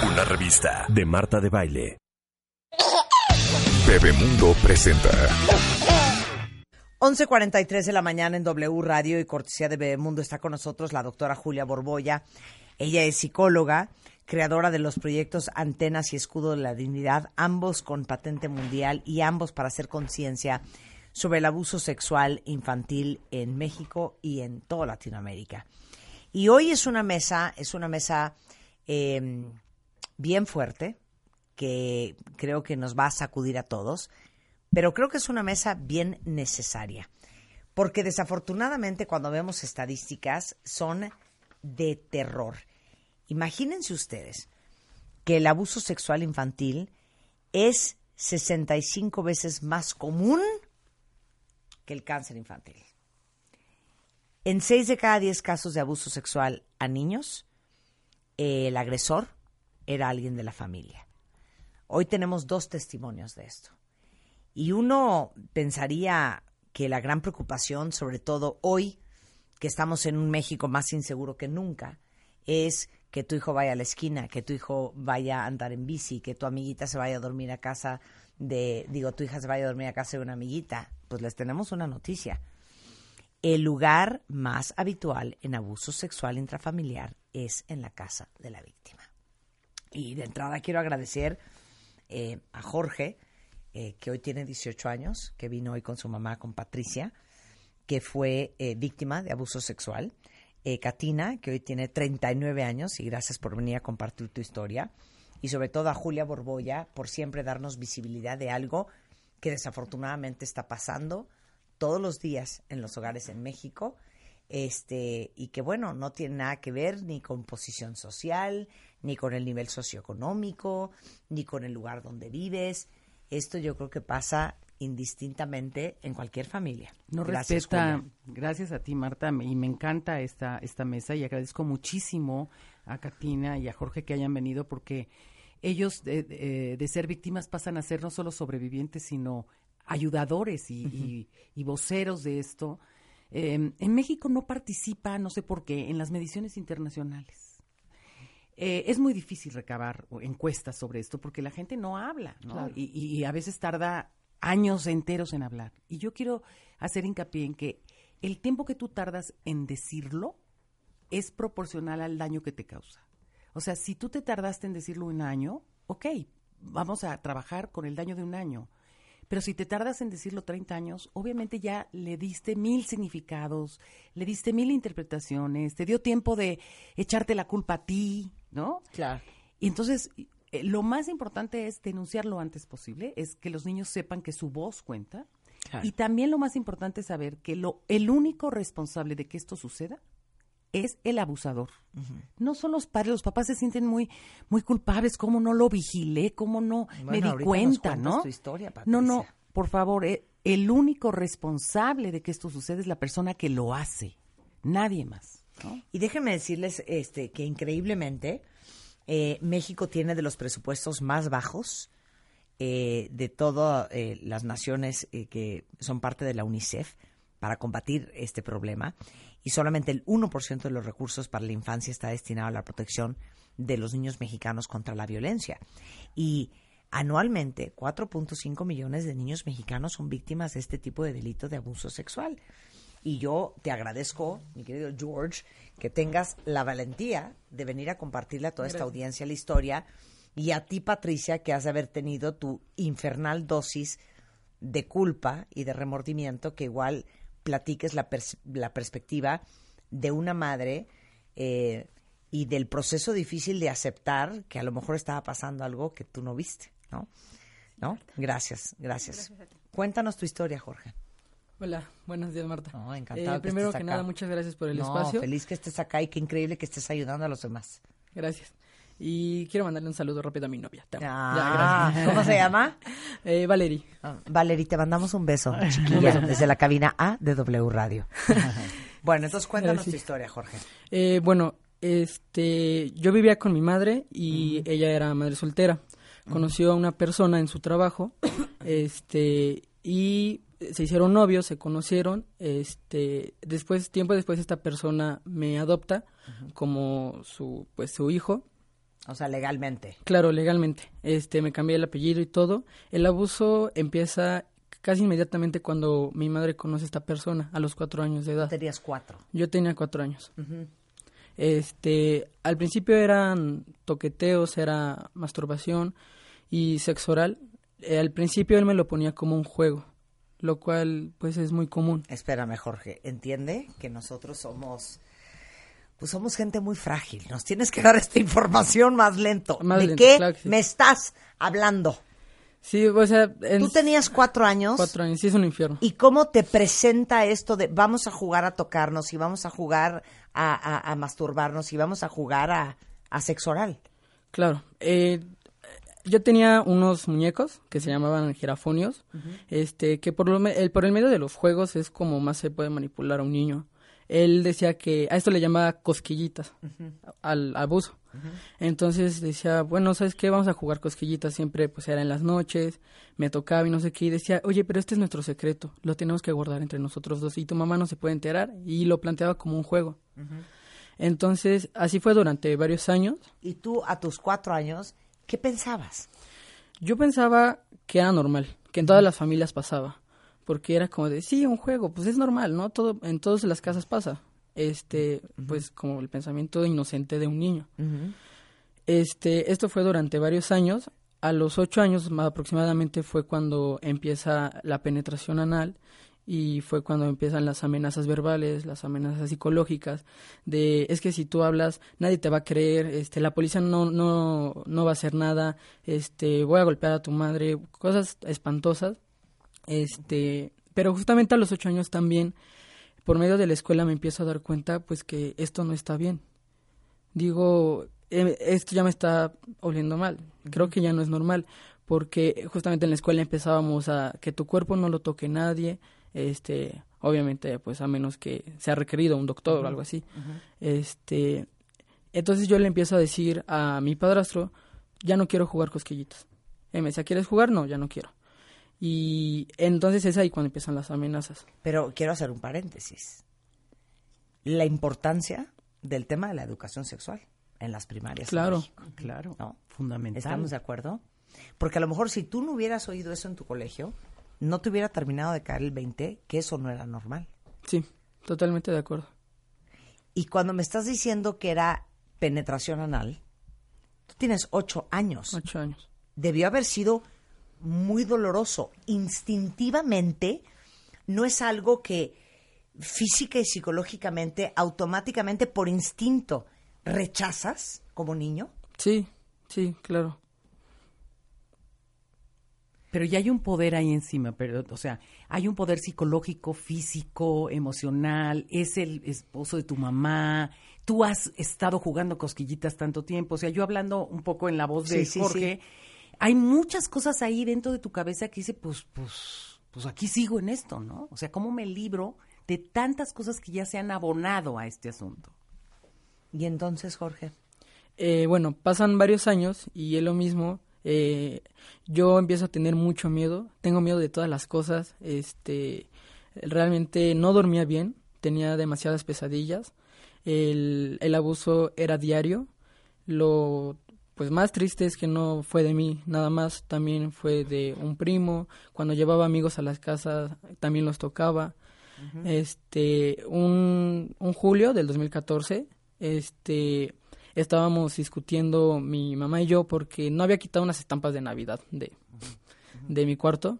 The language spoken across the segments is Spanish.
Una revista de Marta de Baile. Bebemundo presenta 11.43 de la mañana en W Radio y cortesía de Bebemundo está con nosotros la doctora Julia Borboya. Ella es psicóloga, creadora de los proyectos Antenas y Escudo de la Dignidad, ambos con patente mundial y ambos para hacer conciencia sobre el abuso sexual infantil en México y en toda Latinoamérica. Y hoy es una mesa, es una mesa eh, bien fuerte, que creo que nos va a sacudir a todos, pero creo que es una mesa bien necesaria, porque desafortunadamente cuando vemos estadísticas son de terror. Imagínense ustedes que el abuso sexual infantil es 65 veces más común que el cáncer infantil. En 6 de cada 10 casos de abuso sexual a niños, el agresor era alguien de la familia. Hoy tenemos dos testimonios de esto. Y uno pensaría que la gran preocupación, sobre todo hoy, que estamos en un México más inseguro que nunca, es que tu hijo vaya a la esquina, que tu hijo vaya a andar en bici, que tu amiguita se vaya a dormir a casa de, digo, tu hija se vaya a dormir a casa de una amiguita. Pues les tenemos una noticia. El lugar más habitual en abuso sexual intrafamiliar es en la casa de la víctima. Y de entrada quiero agradecer eh, a Jorge, eh, que hoy tiene 18 años, que vino hoy con su mamá, con Patricia, que fue eh, víctima de abuso sexual. Katina, que hoy tiene 39 años, y gracias por venir a compartir tu historia. Y sobre todo a Julia Borboya, por siempre darnos visibilidad de algo que desafortunadamente está pasando todos los días en los hogares en México este, y que bueno, no tiene nada que ver ni con posición social, ni con el nivel socioeconómico, ni con el lugar donde vives. Esto yo creo que pasa indistintamente en cualquier familia. No gracias, respeta, gracias a ti Marta, y me encanta esta, esta mesa y agradezco muchísimo a Katina y a Jorge que hayan venido porque ellos de, de, ser víctimas pasan a ser no solo sobrevivientes, sino ayudadores y, y voceros de esto Em, en México no participa, no sé por qué, en las mediciones internacionales. Eh, es muy difícil recabar encuestas sobre esto porque la gente no habla, ¿no? Y, a veces tarda años enteros en hablar. Y yo quiero hacer hincapié en que el tiempo que tú tardas en decirlo es proporcional al daño que te causa. O sea, si tú te tardaste en decirlo un año, ok, vamos a trabajar con el daño de un año. Pero si te tardas en decirlo 30 años, obviamente ya le diste mil significados, le diste mil interpretaciones, te dio tiempo de echarte la culpa a ti, ¿no? Claro. Y entonces, eh, lo más importante es denunciar lo antes posible, es que los niños sepan que su voz cuenta. Y también lo más importante es saber que lo, el único responsable de que esto suceda es el abusador. No son los padres, los papás se sienten muy, muy culpables, cómo no lo vigilé, cómo no me di cuenta, ¿no? historia, no, no, por favor, eh, el único responsable de que esto sucede es la persona que lo hace, nadie más. Y déjenme decirles este, que increíblemente eh, México tiene de los presupuestos más bajos eh, de todas las naciones que son parte de la UNICEF para combatir este problema y solamente el 1% de los recursos para la infancia está destinado a la protección de los niños mexicanos contra la violencia. Y anualmente 4.5 millones de niños mexicanos son víctimas de este tipo de delito de abuso sexual. Y yo te agradezco, mi querido George, que tengas la valentía de venir a compartirle a toda esta audiencia la historia y a ti, Patricia, que has de haber tenido tu infernal dosis de culpa y de remordimiento que igual platiques la, la perspectiva de una madre eh, y del proceso difícil de aceptar que a lo mejor estaba pasando algo que tú no viste, ¿no? ¿No? Gracias, gracias. Cuéntanos tu historia, Jorge. Hola, buenos días, Marta. No, encantado. Eh, primero que, nada, muchas gracias por el no, espacio. Feliz que estés acá y qué increíble que estés ayudando a los demás. Gracias. Y quiero mandarle un saludo rápido a mi novia. Ah, Ya. ¿Cómo se llama? Eh, Valerie. Ah, Valerie, te mandamos un beso, chiquilla, desde la cabina A de W Radio. bueno, entonces cuéntanos Sí. tu historia, Jorge. Eh, bueno, este, yo vivía con mi madre y ella era madre soltera. Conoció a una persona en su trabajo, este, y se hicieron novios, se conocieron, este, después, tiempo después esta persona me adopta como su, pues su hijo. O sea, legalmente. Claro, legalmente. Este, me cambié el apellido y todo. El abuso empieza casi inmediatamente cuando mi madre conoce a esta persona, a los cuatro años de edad. Tenías cuatro. Yo tenía cuatro años. Este, al principio eran toqueteos, era masturbación y sexo oral. Eh, al principio él me lo ponía como un juego, lo cual pues es muy común. Espérame, Jorge, entiende que nosotros somos, pues somos gente muy frágil. Nos tienes que dar esta información más lento. Más ¿De lento, qué claro que sí. me estás hablando? Sí, o sea, en Tú tenías cuatro años. cuatro años, sí es un infierno. ¿Y cómo te presenta esto de vamos a jugar a tocarnos y vamos a jugar a, a- a masturbarnos y vamos a jugar a, a sexo oral? Claro. eh, yo tenía unos muñecos que se llamaban girafonios, este, que por, lo me- el, por el medio de los juegos es como más se puede manipular a un niño. Él decía que a esto le llamaba cosquillitas, al abuso. Entonces decía, bueno, ¿sabes qué? Vamos a jugar cosquillitas, siempre pues era en las noches, me tocaba y no sé qué, y decía, oye, pero este es nuestro secreto, lo tenemos que guardar entre nosotros dos y tu mamá no se puede enterar, y lo planteaba como un juego. Entonces, así fue durante varios años. Y tú a tus cuatro años, ¿qué pensabas? Yo pensaba que era normal, que en todas las familias pasaba, porque era como de, sí, un juego, pues es normal, ¿no? Todo, en todas las casas pasa. Este, pues como el pensamiento inocente de un niño. Este, esto fue durante varios años. A los ocho años ma- aproximadamente fue cuando empieza la penetración anal y fue cuando empiezan las amenazas verbales, las amenazas psicológicas de es que si tú hablas nadie te va a creer, este la policía no no no va a hacer nada, este voy a golpear a tu madre, cosas espantosas. Este, pero justamente a los ocho años también por medio de la escuela me empiezo a dar cuenta pues que esto no está bien digo, eh, esto ya me está oliendo mal, creo que ya no es normal, porque justamente en la escuela empezábamos a que tu cuerpo no lo toque nadie, este, obviamente, pues a menos que sea requerido un doctor o algo así, este, entonces yo le empiezo a decir a mi padrastro, ya no quiero jugar cosquillitas, él me decía, ¿quieres jugar? No, ya no quiero. Y entonces es ahí cuando empiezan las amenazas. Pero quiero hacer un paréntesis. La importancia del tema de la educación sexual en las primarias. Claro. México, Claro, ¿no? fundamental. ¿Estamos de acuerdo? Porque a lo mejor si tú no hubieras oído eso en tu colegio, no te hubiera terminado de caer el 20, que eso no era normal. Sí, totalmente de acuerdo. Y cuando me estás diciendo que era penetración anal, tú tienes ocho años. Ocho años. Debió haber sido muy doloroso. Instintivamente, no es algo que física y psicológicamente, automáticamente, por instinto, rechazas como niño. Sí, sí, claro. Pero ya hay un poder ahí encima, pero, o sea, hay un poder psicológico, físico, emocional, es el esposo de tu mamá, tú has estado jugando cosquillitas tanto tiempo, o sea, yo hablando un poco en la voz de Sí, sí, Jorge, hay muchas cosas ahí dentro de tu cabeza que dice, pues, pues, pues aquí sigo en esto, ¿no? O sea, ¿cómo me libro de tantas cosas que ya se han abonado a este asunto? Y entonces, Jorge, Eh, bueno, pasan varios años y es lo mismo. Eh, yo empiezo a tener mucho miedo, tengo miedo de todas las cosas. Este, realmente no dormía bien, tenía demasiadas pesadillas. El, el abuso era diario. Lo pues más triste es que no fue de mí, nada más también fue de un primo. Cuando llevaba amigos a las casas también los tocaba. Este, un, un julio del 2014, este, estábamos discutiendo mi mamá y yo porque no había quitado unas estampas de Navidad de, de mi cuarto.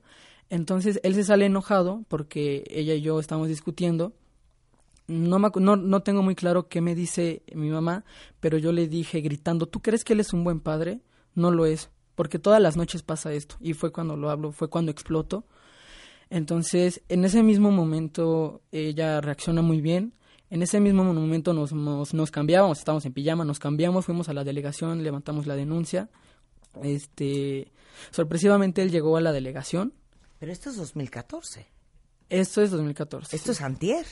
Entonces él se sale enojado porque ella y yo estamos discutiendo. No, me no, no tengo muy claro qué me dice mi mamá, pero yo le dije gritando, ¿tú crees que él es un buen padre? No lo es, porque todas las noches pasa esto. Y fue cuando lo hablo, fue cuando exploto. Entonces, en ese mismo momento, ella reacciona muy bien. En ese mismo momento nos, nos, nos cambiábamos, estábamos en pijama, nos cambiamos, fuimos a la delegación, levantamos la denuncia. Este, sorpresivamente él llegó a la delegación. Pero esto es 2014. Esto es 2014. Esto es antier.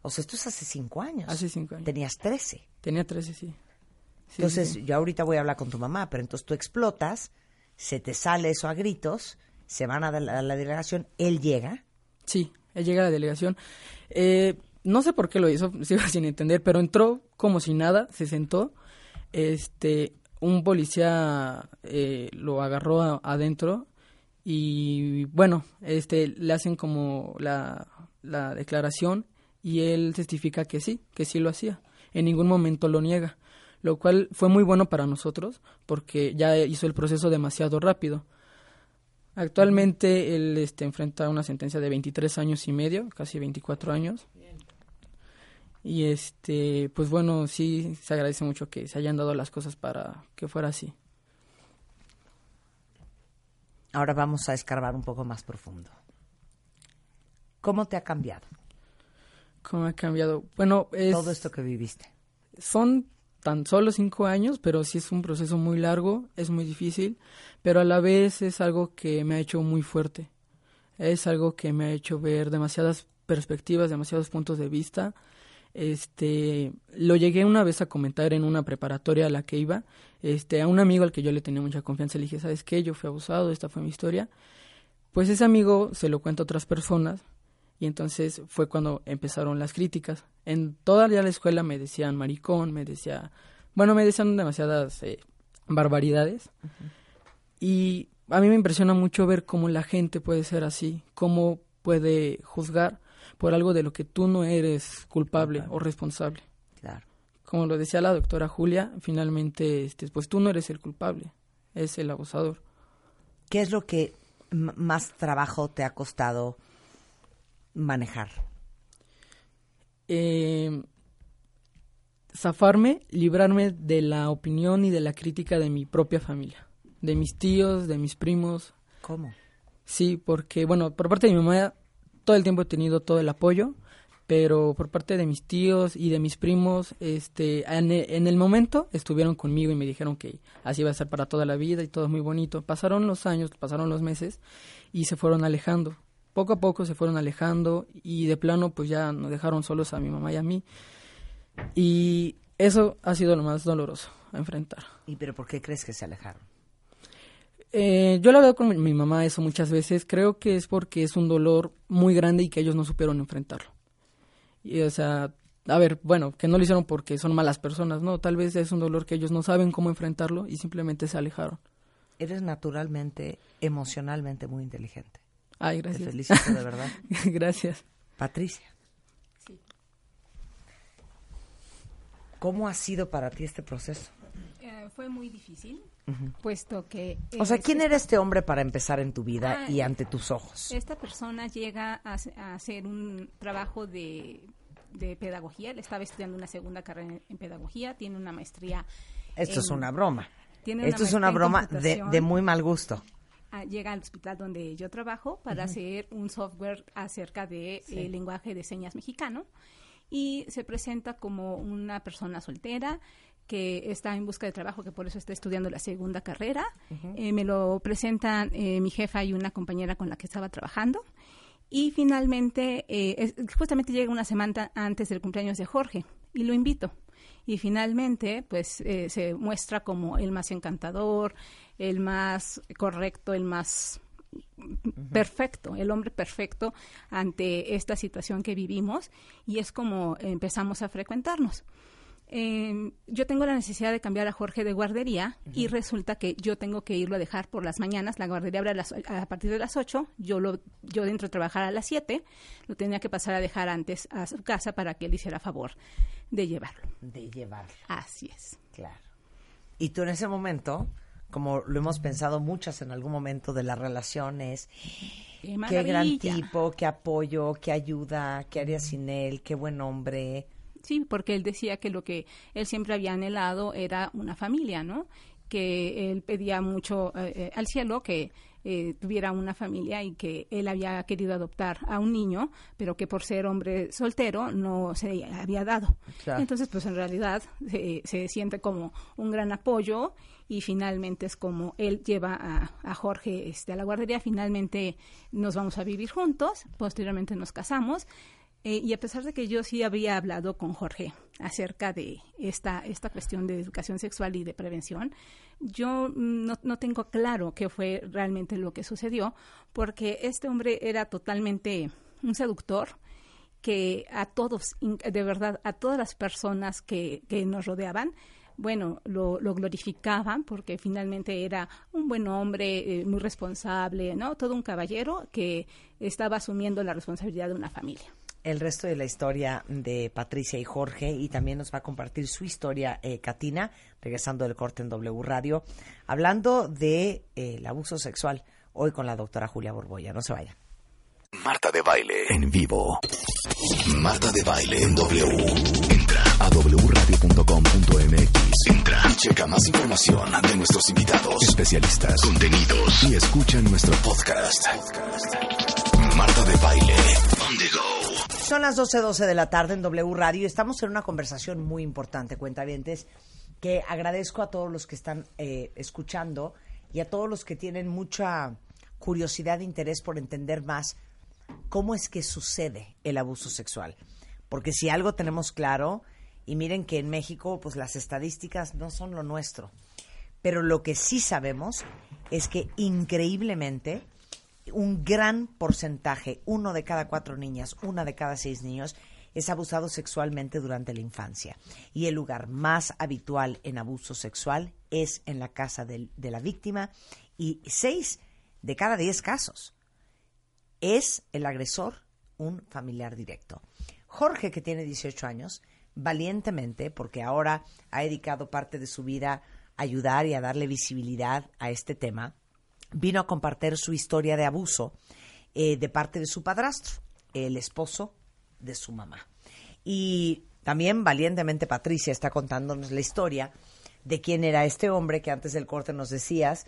O sea, esto es hace cinco años. Hace cinco años. Tenías 13. Tenía 13, sí. Sí, entonces, sí. yo ahorita voy a hablar con tu mamá, pero entonces tú explotas, se te sale eso a gritos, se van a la, a la delegación, él llega. Sí, él llega a la delegación. Eh, no sé por qué lo hizo, sigo sin entender, pero entró como si nada, se sentó. Este, un policía eh, lo agarró adentro y bueno, este, le hacen como la, la declaración y él testifica que sí, que sí lo hacía. En ningún momento lo niega, lo cual fue muy bueno para nosotros porque ya hizo el proceso demasiado rápido. Actualmente él este, enfrenta una sentencia de 23 años y medio, casi 24 años. Y este, pues bueno, sí se agradece mucho que se hayan dado las cosas para que fuera así. Ahora vamos a escarbar un poco más profundo. ¿Cómo te ha cambiado ¿Cómo ha cambiado? Bueno, es, todo esto que viviste? son tan solo cinco años, pero sí es un proceso muy largo, es muy difícil, pero a la vez es algo que me ha hecho muy fuerte. Es algo que me ha hecho ver demasiadas perspectivas, demasiados puntos de vista. Este, lo llegué una vez a comentar en una preparatoria a la que iba, este, a un amigo al que yo le tenía mucha confianza, le dije, ¿sabes qué? Yo fui abusado, esta fue mi historia. Pues ese amigo se lo cuenta a otras personas y entonces fue cuando empezaron las críticas. En toda ya la escuela me decían maricón, me decía, bueno, me decían demasiadas eh, barbaridades. Y a mí me impresiona mucho ver cómo la gente puede ser así, cómo puede juzgar por algo de lo que tú no eres culpable o responsable. Claro. Como lo decía la doctora Julia, finalmente, este, pues tú no eres el culpable, es el abusador. ¿Qué es lo que más trabajo te ha costado manejar? eh, zafarme, librarme de la opinión y de la crítica de mi propia familia, de mis tíos, de mis primos. ¿Cómo? Sí, porque, bueno, por parte de mi mamá todo el tiempo he tenido todo el apoyo, pero por parte de mis tíos y de mis primos, este, en, e- el momento estuvieron conmigo y me dijeron que así iba a ser para toda la vida y todo muy bonito. Pasaron los años, pasaron los meses y se fueron alejando. Poco a poco se fueron alejando y de plano pues ya nos dejaron solos a mi mamá y a mí. Y eso ha sido lo más doloroso a enfrentar. ¿Y pero por qué crees que se alejaron? Eh, yo lo he hablado con mi, mamá eso muchas veces. Creo que es porque es un dolor muy grande y que ellos no supieron enfrentarlo. Y, o sea, a ver, bueno, que no lo hicieron porque son malas personas, ¿no? Tal vez es un dolor que ellos no saben cómo enfrentarlo y simplemente se alejaron. Eres naturalmente, emocionalmente muy inteligente. Ay, Te gracias. felicito de verdad. gracias. Patricia. ¿Cómo ha sido para ti este proceso? Eh, fue muy difícil, puesto que... O sea, eh, ¿quién esta- era este hombre para empezar en tu vida Ah, y ante tus ojos? Esta persona llega a, hace- a hacer un trabajo de, de pedagogía. Él estaba estudiando una segunda carrera en, en pedagogía, tiene una maestría. Esto es una broma. tiene una Esto es una broma de, muy mal gusto. Ah, llega al hospital donde yo trabajo para hacer un software acerca de eh, lenguaje de señas mexicano y se presenta como una persona soltera que está en busca de trabajo, que por eso está estudiando la segunda carrera. Eh, me lo presentan eh, mi jefa y una compañera con la que estaba trabajando. Y finalmente, eh, es- justamente llega una semana antes del cumpleaños de Jorge y lo invito. Y finalmente, pues eh, se muestra como el más encantador, el más correcto, el más perfecto, el hombre perfecto ante esta situación que vivimos y es como empezamos a frecuentarnos. Eh, yo tengo la necesidad de cambiar a Jorge de guardería y resulta que yo tengo que irlo a dejar por las mañanas. La guardería abre a, las a partir de las 8. Yo, lo, yo dentro de trabajar a las 7. Lo tenía que pasar a dejar antes a su casa para que él hiciera favor de llevarlo. De llevarlo, Así es. claro. Y tú en ese momento, como lo hemos pensado muchas en algún momento de la relación, es Qué, qué gran tipo, qué apoyo, qué ayuda, qué haría sin él, qué buen hombre. Sí, porque él decía que lo que él siempre había anhelado era una familia, ¿no? que él pedía mucho eh, eh, al cielo que eh, tuviera una familia y que él había querido adoptar a un niño, pero que por ser hombre soltero no se había dado. Claro. Entonces, pues en realidad se, se siente como un gran apoyo y finalmente es como él lleva a, a Jorge este, a la guardería, finalmente nos vamos a vivir juntos, posteriormente nos casamos. Eh, y a pesar de que yo sí había hablado con Jorge acerca de esta, esta cuestión de educación sexual y de prevención, yo no, no tengo claro qué fue realmente lo que sucedió, porque este hombre era totalmente un seductor que a todos, de verdad, a todas las personas que, que nos rodeaban, bueno, lo, lo glorificaban porque finalmente era un buen hombre, eh, muy responsable, ¿no? Todo un caballero que estaba asumiendo la responsabilidad de una familia. El resto de la historia de Patricia y Jorge y también nos va a compartir su historia eh, Katina, regresando del corte en W Radio, hablando de eh, el abuso sexual, hoy con la doctora Julia Borboya. No se vaya. Marta de baile en vivo. Marta de baile en W. Entra a wradio.com.mx. Entra y checa más información de nuestros invitados, especialistas, contenidos y escucha nuestro podcast. Marta de baile on the go. Son las 12.12 de la tarde en W Radio y estamos en una conversación muy importante, cuentavientes, que agradezco a todos los que están eh, escuchando y a todos los que tienen mucha curiosidad e interés por entender más cómo es que sucede el abuso sexual. Porque si algo tenemos claro, y miren que en México pues las estadísticas no son lo nuestro, pero lo que sí sabemos es que increíblemente un gran porcentaje, uno de cada cuatro niñas, una de cada seis niños, es abusado sexualmente durante la infancia. Y el lugar más habitual en abuso sexual es en la casa de la víctima y seis de cada diez casos es el agresor un familiar directo. Jorge, que tiene 18 años, valientemente, porque ahora ha dedicado parte de su vida a ayudar y a darle visibilidad a este tema, vino a compartir su historia de abuso eh, de parte de su padrastro, el esposo de su mamá. Y también valientemente Patricia está contándonos la historia de quién era este hombre que antes del corte nos decías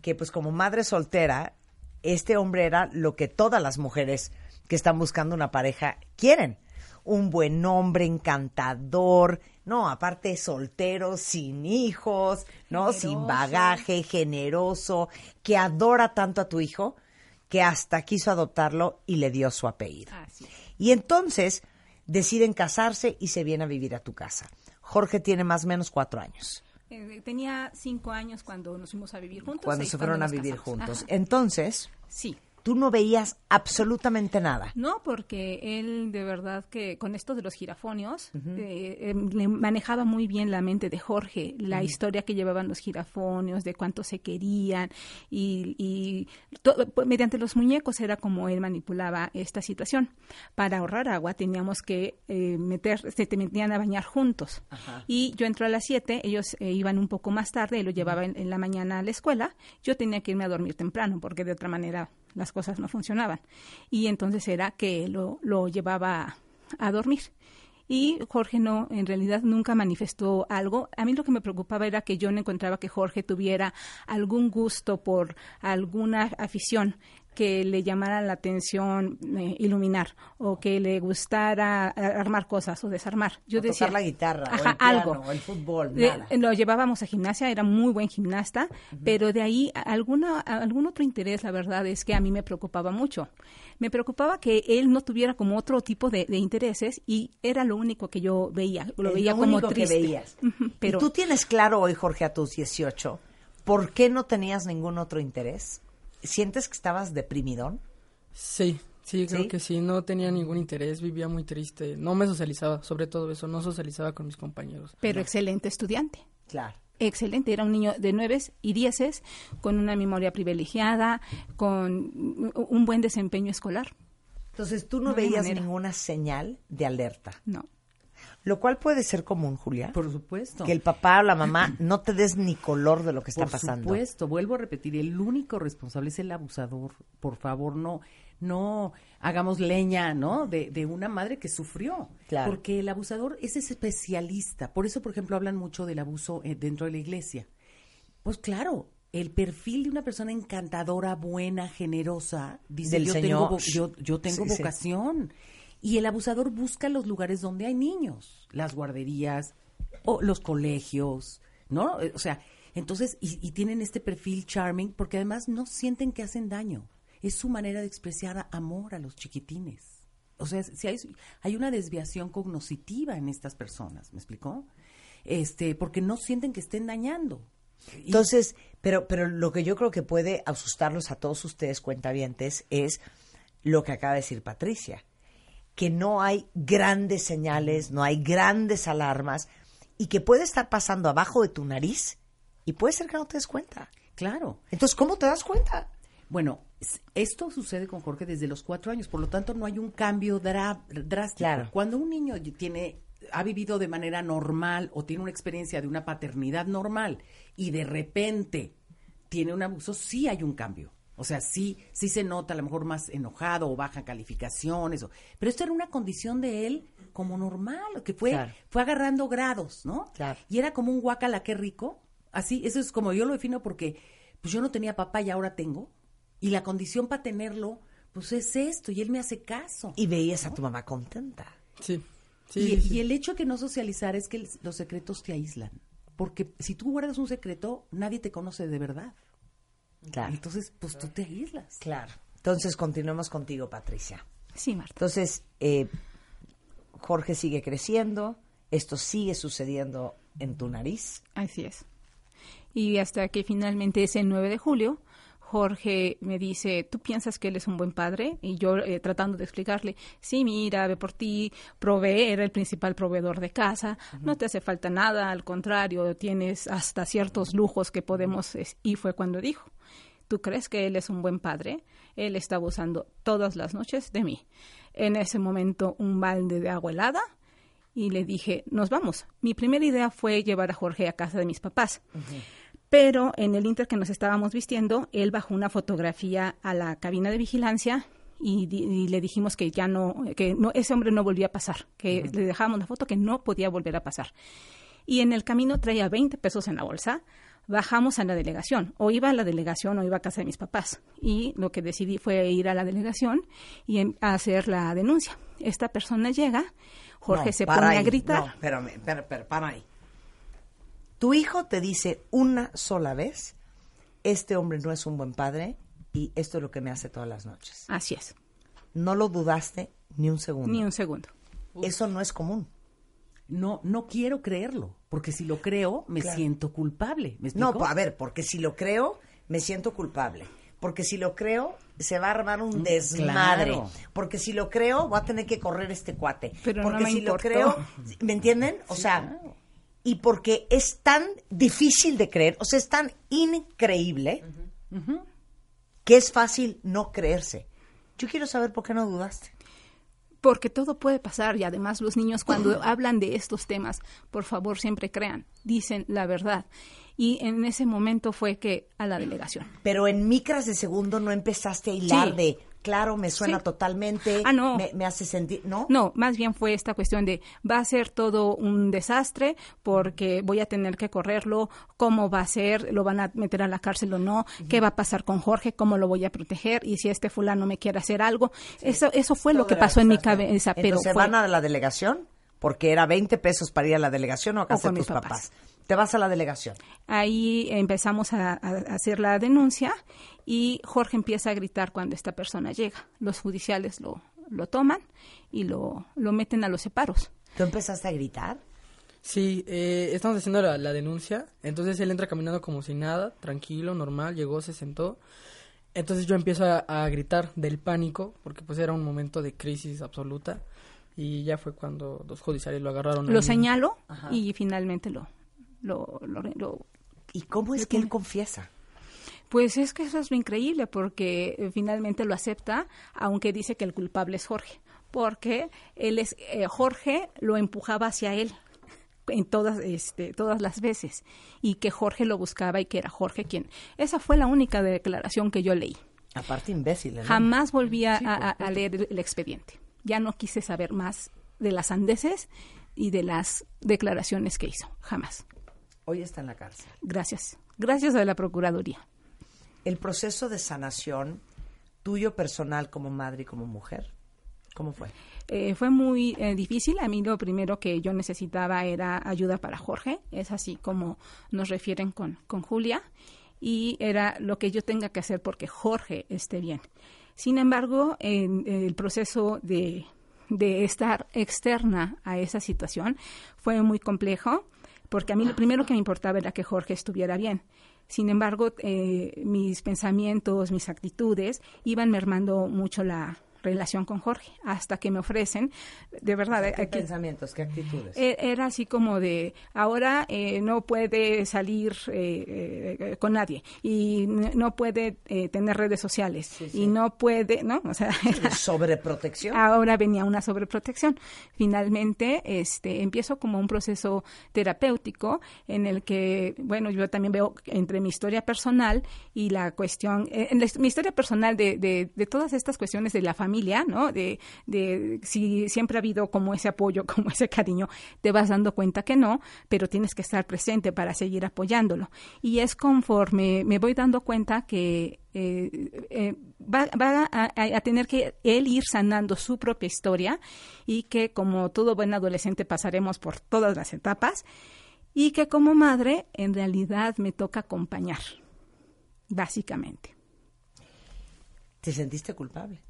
que pues como madre soltera, este hombre era lo que todas las mujeres que están buscando una pareja quieren. Un buen hombre encantador, no, aparte soltero, sin hijos, no, sin bagaje, generoso, que adora tanto a tu hijo que hasta quiso adoptarlo y le dio su apellido. Así. Y entonces deciden casarse y se viene a vivir a tu casa. Jorge tiene más o menos cuatro años Eh, tenía cinco años cuando nos fuimos a vivir juntos. cuando se fueron a vivir casamos. juntos. Ajá. Entonces, Sí. Tú no veías absolutamente nada. No, porque él de verdad que con esto de los girafonios eh, eh, le manejaba muy bien la mente de Jorge, la historia que llevaban los girafonios, de cuánto se querían y, y pues, mediante los muñecos era como él manipulaba esta situación. Para ahorrar agua teníamos que eh, meter, se te metían a bañar juntos. Y yo entro a las 7, ellos eh, iban un poco más tarde, él lo llevaba en, en la mañana a la escuela, yo tenía que irme a dormir temprano porque de otra manera las cosas no funcionaban. Y entonces era que lo, lo llevaba a dormir. Y Jorge no, en realidad nunca manifestó algo. A mí lo que me preocupaba era que yo no encontraba que Jorge tuviera algún gusto por alguna afición que le llamara la atención eh, iluminar o que le gustara a- armar cosas o desarmar. Yo O decía tocar la guitarra, o Ajá, el piano, algo. o el fútbol, De- nada. lo llevábamos a gimnasia, era muy buen gimnasta, pero de ahí alguna, algún otro interés, la verdad es que a mí me preocupaba mucho. Me preocupaba que él no tuviera como otro tipo de, de intereses y era lo único que yo veía, lo Es veía lo como único que triste. veías. Pero ¿Y tú tienes claro hoy, Jorge, a tus 18, por qué no tenías ningún otro interés? ¿Sientes que estabas deprimidón? Sí, sí, creo ¿Sí? que sí. No tenía ningún interés, vivía muy triste. No me socializaba, sobre todo eso, no socializaba con mis compañeros. pero excelente estudiante. Claro. Excelente, era un niño de nueves y dieces, con una memoria privilegiada, con un buen desempeño escolar. Entonces tú no, No veías ninguna señal de alerta, No. Lo cual puede ser común, Julia. Por supuesto. Que el papá o la mamá no te des ni color de lo que está Por pasando. supuesto, vuelvo a repetir, el único responsable es el abusador. Por favor, no, no hagamos leña, ¿no? De, de una madre que sufrió. Claro. Porque el abusador es especialista. Por eso, por ejemplo, hablan mucho del abuso eh, dentro de la iglesia. Pues claro, el perfil de una persona encantadora, buena, generosa, dice Del yo señor. tengo, yo, yo tengo Sí, sí. Y el abusador busca los lugares donde hay niños, las guarderías o los colegios, ¿no? Eh, O sea, entonces, y, y tienen este perfil charming porque además no sienten que hacen daño. Es su manera de expresar amor a los chiquitines. O sea, si hay, una desviación cognoscitiva en estas personas, ¿me explicó? Este, porque no sienten que estén dañando. Entonces, pero, pero lo que yo creo que puede asustarlos a todos ustedes, cuentavientes, es lo que acaba de decir Patricia, que no hay grandes señales, no hay grandes alarmas y que puede estar pasando abajo de tu nariz y puede ser que no te des cuenta. claro. Entonces, ¿cómo te das cuenta? Bueno, esto sucede con Jorge desde los cuatro años, por lo tanto no hay un cambio drástico. Claro. Cuando un niño tiene ha vivido de manera normal o tiene una experiencia de una paternidad normal y de repente tiene un abuso, sí hay un cambio. O sea, sí, sí se nota a lo mejor más enojado o baja calificaciones. o- pero esto era una condición de él como normal, que fue, Claro. fue agarrando grados, ¿no? Claro. Y era como un guacala, qué rico. Así, eso es como yo lo defino porque pues yo no tenía papá y ahora tengo. Y la condición para tenerlo, pues es esto, y él me hace caso. Y veías a tu mamá contenta. Sí. Sí, y, sí, y el hecho de que no socializar es que los secretos te aíslan. Porque si tú guardas un secreto, nadie te conoce de verdad. Claro. Entonces, pues tú te aíslas. Claro. Entonces, continuemos contigo, Patricia. Sí, Marta. Entonces, eh, Jorge sigue creciendo, esto sigue sucediendo en tu nariz. Así es. Y hasta que finalmente ese 9 de julio, Jorge me dice, ¿tú piensas que él es un buen padre? Y yo eh, tratando de explicarle, sí, mira, ve por ti, provee, era el principal proveedor de casa, no te hace falta nada, al contrario, tienes hasta ciertos lujos que podemos... es- Y fue cuando dijo, ¿tú crees que él es un buen padre? Él está abusando todas las noches de mí. En ese momento, un balde de agua helada y le dije, nos vamos. Mi primera idea fue llevar a Jorge a casa de mis papás. Pero en el inter que nos estábamos vistiendo, él bajó una fotografía a la cabina de vigilancia y, le dijimos que ya no, que no, ese hombre no volvía a pasar, que le dejábamos la foto que no podía volver a pasar. Y en el camino traía 20 pesos en la bolsa. Bajamos a la delegación, o iba a la delegación o iba a casa de mis papás. Y lo que decidí fue ir a la delegación y a hacer la denuncia. Esta persona llega, Jorge No, se pone a gritar. No, espérame, espérame, espérame, para ahí. Tu hijo te dice una sola vez, este hombre no es un buen padre y esto es lo que me hace todas las noches. Así es, No lo dudaste ni un segundo. ni un segundo. Eso no es común. No, no quiero creerlo, porque si lo creo, me Claro. siento culpable. ¿Me No, a ver, porque si lo creo, me siento culpable. Porque si lo creo, se va a armar un desmadre. claro. Porque si lo creo, voy a tener que correr este cuate. Pero no porque me si importó. lo creo, ¿me entienden? O sea, y porque es tan difícil de creer, o sea, es tan increíble que es fácil no creerse. Yo quiero saber por qué no dudaste. Porque todo puede pasar y además los niños cuando hablan de estos temas, por favor siempre crean, dicen la verdad. Y en ese momento fue que a la delegación. Pero en micras de segundo no empezaste a hilar Sí. de, claro, me suena Sí. totalmente, Ah, no. me, me hace sentir, ¿no? No, más bien fue esta cuestión de va a ser todo un desastre porque voy a tener que correrlo, cómo va a ser, lo van a meter a la cárcel o no, qué va a pasar con Jorge, cómo lo voy a proteger y si este fulano me quiere hacer algo. Eso eso fue lo que pasó en mi cabeza, pero Entonces fue van a la delegación porque era 20 pesos para ir a la delegación o a casa con de tus mis papás. papás. Te vas a la delegación. Ahí empezamos a, a hacer la denuncia y Jorge empieza a gritar cuando esta persona llega. Los judiciales lo, lo toman y lo, lo meten a los separos. ¿Tú empezaste a gritar? Sí, eh, estamos haciendo la, la denuncia. Entonces él entra caminando como si nada, tranquilo, normal, llegó, se sentó. Entonces yo empiezo a, a gritar del pánico, porque pues era un momento de crisis absoluta. Y ya fue cuando los judiciales lo agarraron. Lo señalo Ajá. y finalmente lo, lo, lo, lo- ¿Y cómo es que él confiesa? Pues es que eso es lo increíble porque eh, finalmente lo acepta, aunque dice que el culpable es Jorge, porque él es eh, Jorge lo empujaba hacia él en todas este, todas las veces y que Jorge lo buscaba y que era Jorge quien. Esa fue la única declaración que yo leí. Aparte imbécil, ¿no? Jamás volví a, a- a leer el, el expediente. Ya no quise saber más de las sandeces y de las declaraciones que hizo. Jamás. Hoy está en la cárcel. Gracias. gracias a la Procuraduría. El proceso de sanación tuyo personal como madre y como mujer, ¿cómo fue? Eh, fue muy eh, difícil. A mí lo primero que yo necesitaba era ayuda para Jorge, es así como nos refieren con, con Julia, y era lo que yo tenga que hacer porque Jorge esté bien. Sin embargo, en, el proceso de, de estar externa a esa situación fue muy complejo, porque a mí lo primero que me importaba era que Jorge estuviera bien. Sin embargo, eh, mis pensamientos, mis actitudes iban mermando mucho la, relación con Jorge, hasta que me ofrecen, de verdad... ¿Qué pensamientos, qué actitudes? E, era así como de, ahora eh, no puede salir eh, eh, con nadie y no puede tener redes sociales y no puede, ¿no? O sea... sobreprotección. Ahora venía una sobreprotección. Finalmente, este, empiezo como un proceso terapéutico en el que, bueno, yo también veo entre mi historia personal y la cuestión, en mi historia personal de, de, de todas estas cuestiones de la familia, ¿no? De, de si siempre ha habido como ese apoyo, como ese cariño, te vas dando cuenta que no, pero tienes que estar presente para seguir apoyándolo. Y es conforme me voy dando cuenta que eh, eh, va, a, tener que él ir sanando su propia historia y que como todo buen adolescente pasaremos por todas las etapas y que como madre en realidad me toca acompañar, básicamente. ¿Te sentiste culpable?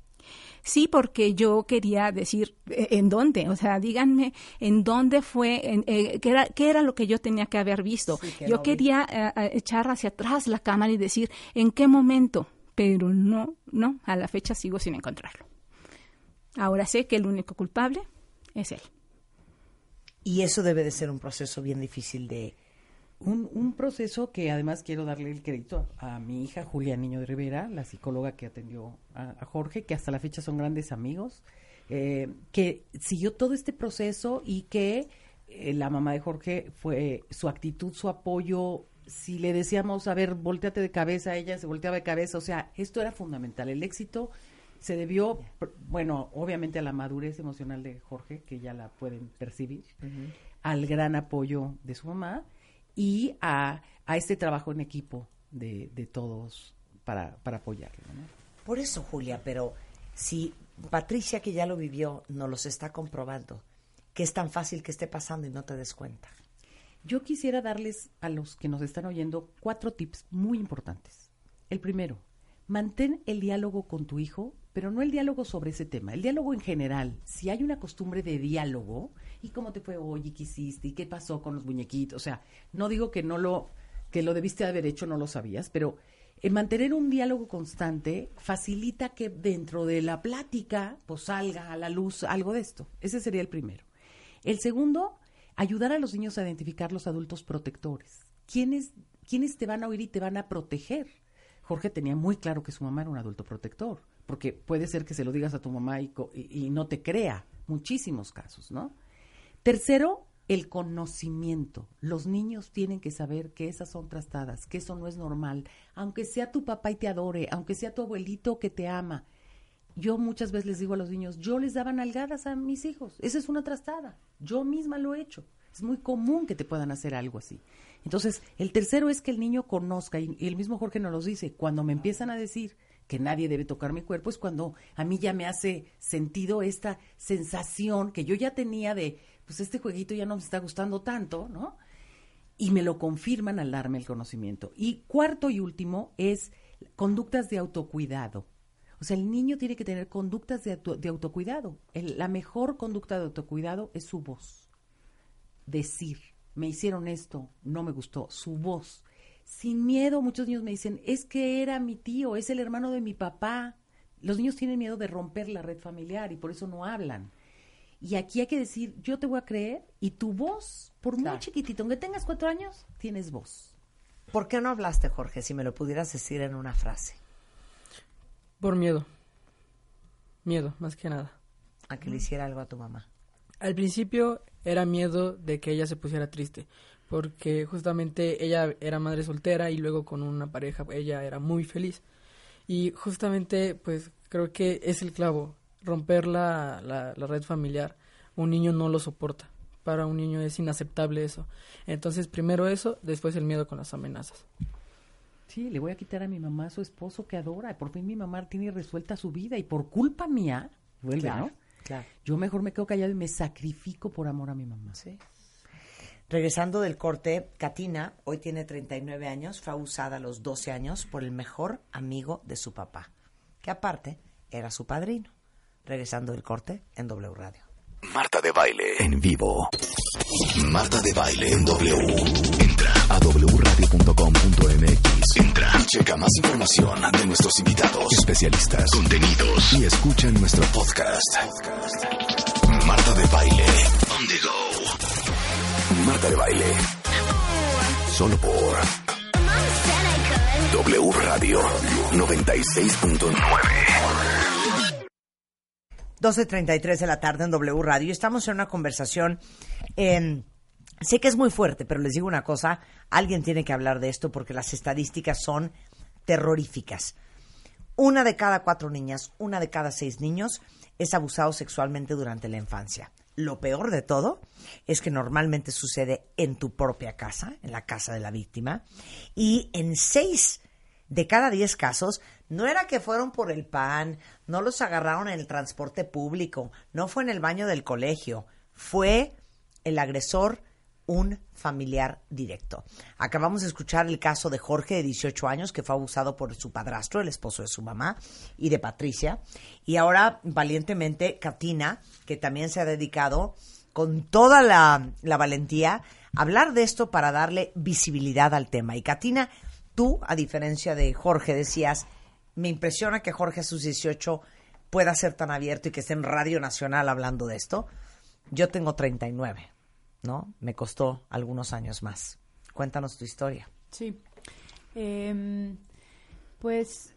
Sí, porque yo quería decir eh, en dónde, o sea, díganme en dónde fue, en, eh, qué, era, qué era lo que yo tenía que haber visto. yo quería eh, echar hacia atrás la cámara y decir en qué momento, pero no, no, a la fecha sigo sin encontrarlo. Ahora sé que el único culpable es él. Y eso debe de ser un proceso bien difícil de, un, un, proceso que además quiero darle el crédito a, mi hija Julia Niño de Rivera, la psicóloga que atendió a, Jorge, que hasta la fecha son grandes amigos, eh, que siguió todo este proceso y que eh, la mamá de Jorge fue su actitud, su apoyo. Si le decíamos, a ver, volteate de cabeza, ella se volteaba de cabeza, o sea, esto era fundamental. El éxito se debió, bueno, obviamente a la madurez emocional de Jorge, que ya la pueden percibir, al gran apoyo de su mamá y a, a este trabajo en equipo de, de todos para, para apoyarlo. Por eso, Julia, pero si Patricia, que ya lo vivió, no los está comprobando, que es tan fácil que esté pasando y no te des cuenta. Yo quisiera darles a los que nos están oyendo cuatro tips muy importantes. El primero, mantén el diálogo con tu hijo, pero no el diálogo sobre ese tema, el diálogo en general. Si hay una costumbre de diálogo, ¿y cómo te fue hoy? ¿Y qué hiciste? ¿Y qué pasó con los muñequitos? O sea, no digo que no lo, que lo debiste haber hecho, no lo sabías, pero el mantener un diálogo constante facilita que dentro de la plática pues salga a la luz algo de esto. Ese sería el primero. El segundo, ayudar a los niños a identificar los adultos protectores. ¿Quiénes, quiénes te van a oír y te van a proteger? Jorge tenía muy claro que su mamá era un adulto protector, porque puede ser que se lo digas a tu mamá y, y no te crea, muchísimos casos, ¿no? Tercero, el conocimiento. Los niños tienen que saber que esas son trastadas, que eso no es normal, aunque sea tu papá y te adore, aunque sea tu abuelito que te ama. Yo muchas veces les digo a los niños, yo les daba nalgadas a mis hijos, esa es una trastada, yo misma lo he hecho. Es muy común que te puedan hacer algo así. Entonces, el tercero es que el niño conozca, y, el mismo Jorge nos lo dice, cuando me empiezan a decir que nadie debe tocar mi cuerpo, es cuando a mí ya me hace sentido esta sensación que yo ya tenía de, pues este jueguito ya no me está gustando tanto, ¿no? Y me lo confirman al darme el conocimiento. Y cuarto y último es conductas de autocuidado. O sea, el niño tiene que tener conductas de, autocuidado. la mejor conducta de autocuidado es su voz. Decir, me hicieron esto, no me gustó, su voz. Sin miedo, muchos niños me dicen, es que era mi tío, es el hermano de mi papá. Los niños tienen miedo de romper la red familiar y por eso no hablan. Y aquí hay que decir, yo te voy a creer y tu voz, por muy chiquitito, aunque tengas cuatro años, tienes voz. ¿Por qué no hablaste, Jorge, si me lo pudieras decir en una frase? Por miedo. Miedo, más que nada. A que le hiciera algo a tu mamá. Al principio era miedo de que ella se pusiera triste, porque justamente ella era madre soltera y luego con una pareja ella era muy feliz. Y justamente, pues creo que es el clavo romper la, la, red familiar, un niño no lo soporta. para un niño es inaceptable eso. Entonces, primero eso, después el miedo con las amenazas. Sí, le voy a quitar a mi mamá a su esposo que adora. Por fin mi mamá tiene resuelta su vida y por culpa mía, vuelve, ¿no? Claro. Yo mejor me quedo callado y me sacrifico por amor a mi mamá. Sí. Regresando del corte, Katina hoy tiene 39 años, fue abusada a los 12 años por el mejor amigo de su papá, que aparte era su padrino. Regresando del corte en W Radio. Marta de Baile en vivo. Marta de Baile en W. Entra a wradio.com.mx. Entra. Checa más información de nuestros invitados, especialistas, contenidos y escucha nuestro podcast. Marta de Baile. On the go. Marta de Baile. Solo por W Radio 96.9. 12.33 de la tarde en W Radio. Estamos en una conversación. en sé que es muy fuerte, pero les digo una cosa. Alguien tiene que hablar de esto porque las estadísticas son terroríficas. Una de cada cuatro niñas, una de cada seis niños es abusado sexualmente durante la infancia. Lo peor de todo es que normalmente sucede en tu propia casa, en la casa de la víctima, y en seis de cada diez casos no era que fueron por el pan, no los agarraron en el transporte público, no fue en el baño del colegio, fue el agresor un familiar directo. Acabamos de escuchar el caso de Jorge, de 18 años, que fue abusado por su padrastro, el esposo de su mamá, y de Patricia. Y ahora, valientemente, Katina, que también se ha dedicado con toda la, valentía a hablar de esto para darle visibilidad al tema. Y Katina, tú, a diferencia de Jorge, decías, me impresiona que Jorge a sus 18 pueda ser tan abierto y que esté en Radio Nacional hablando de esto. Yo tengo 39. ¿No? Me costó algunos años más. Cuéntanos tu historia. Sí. Em, pues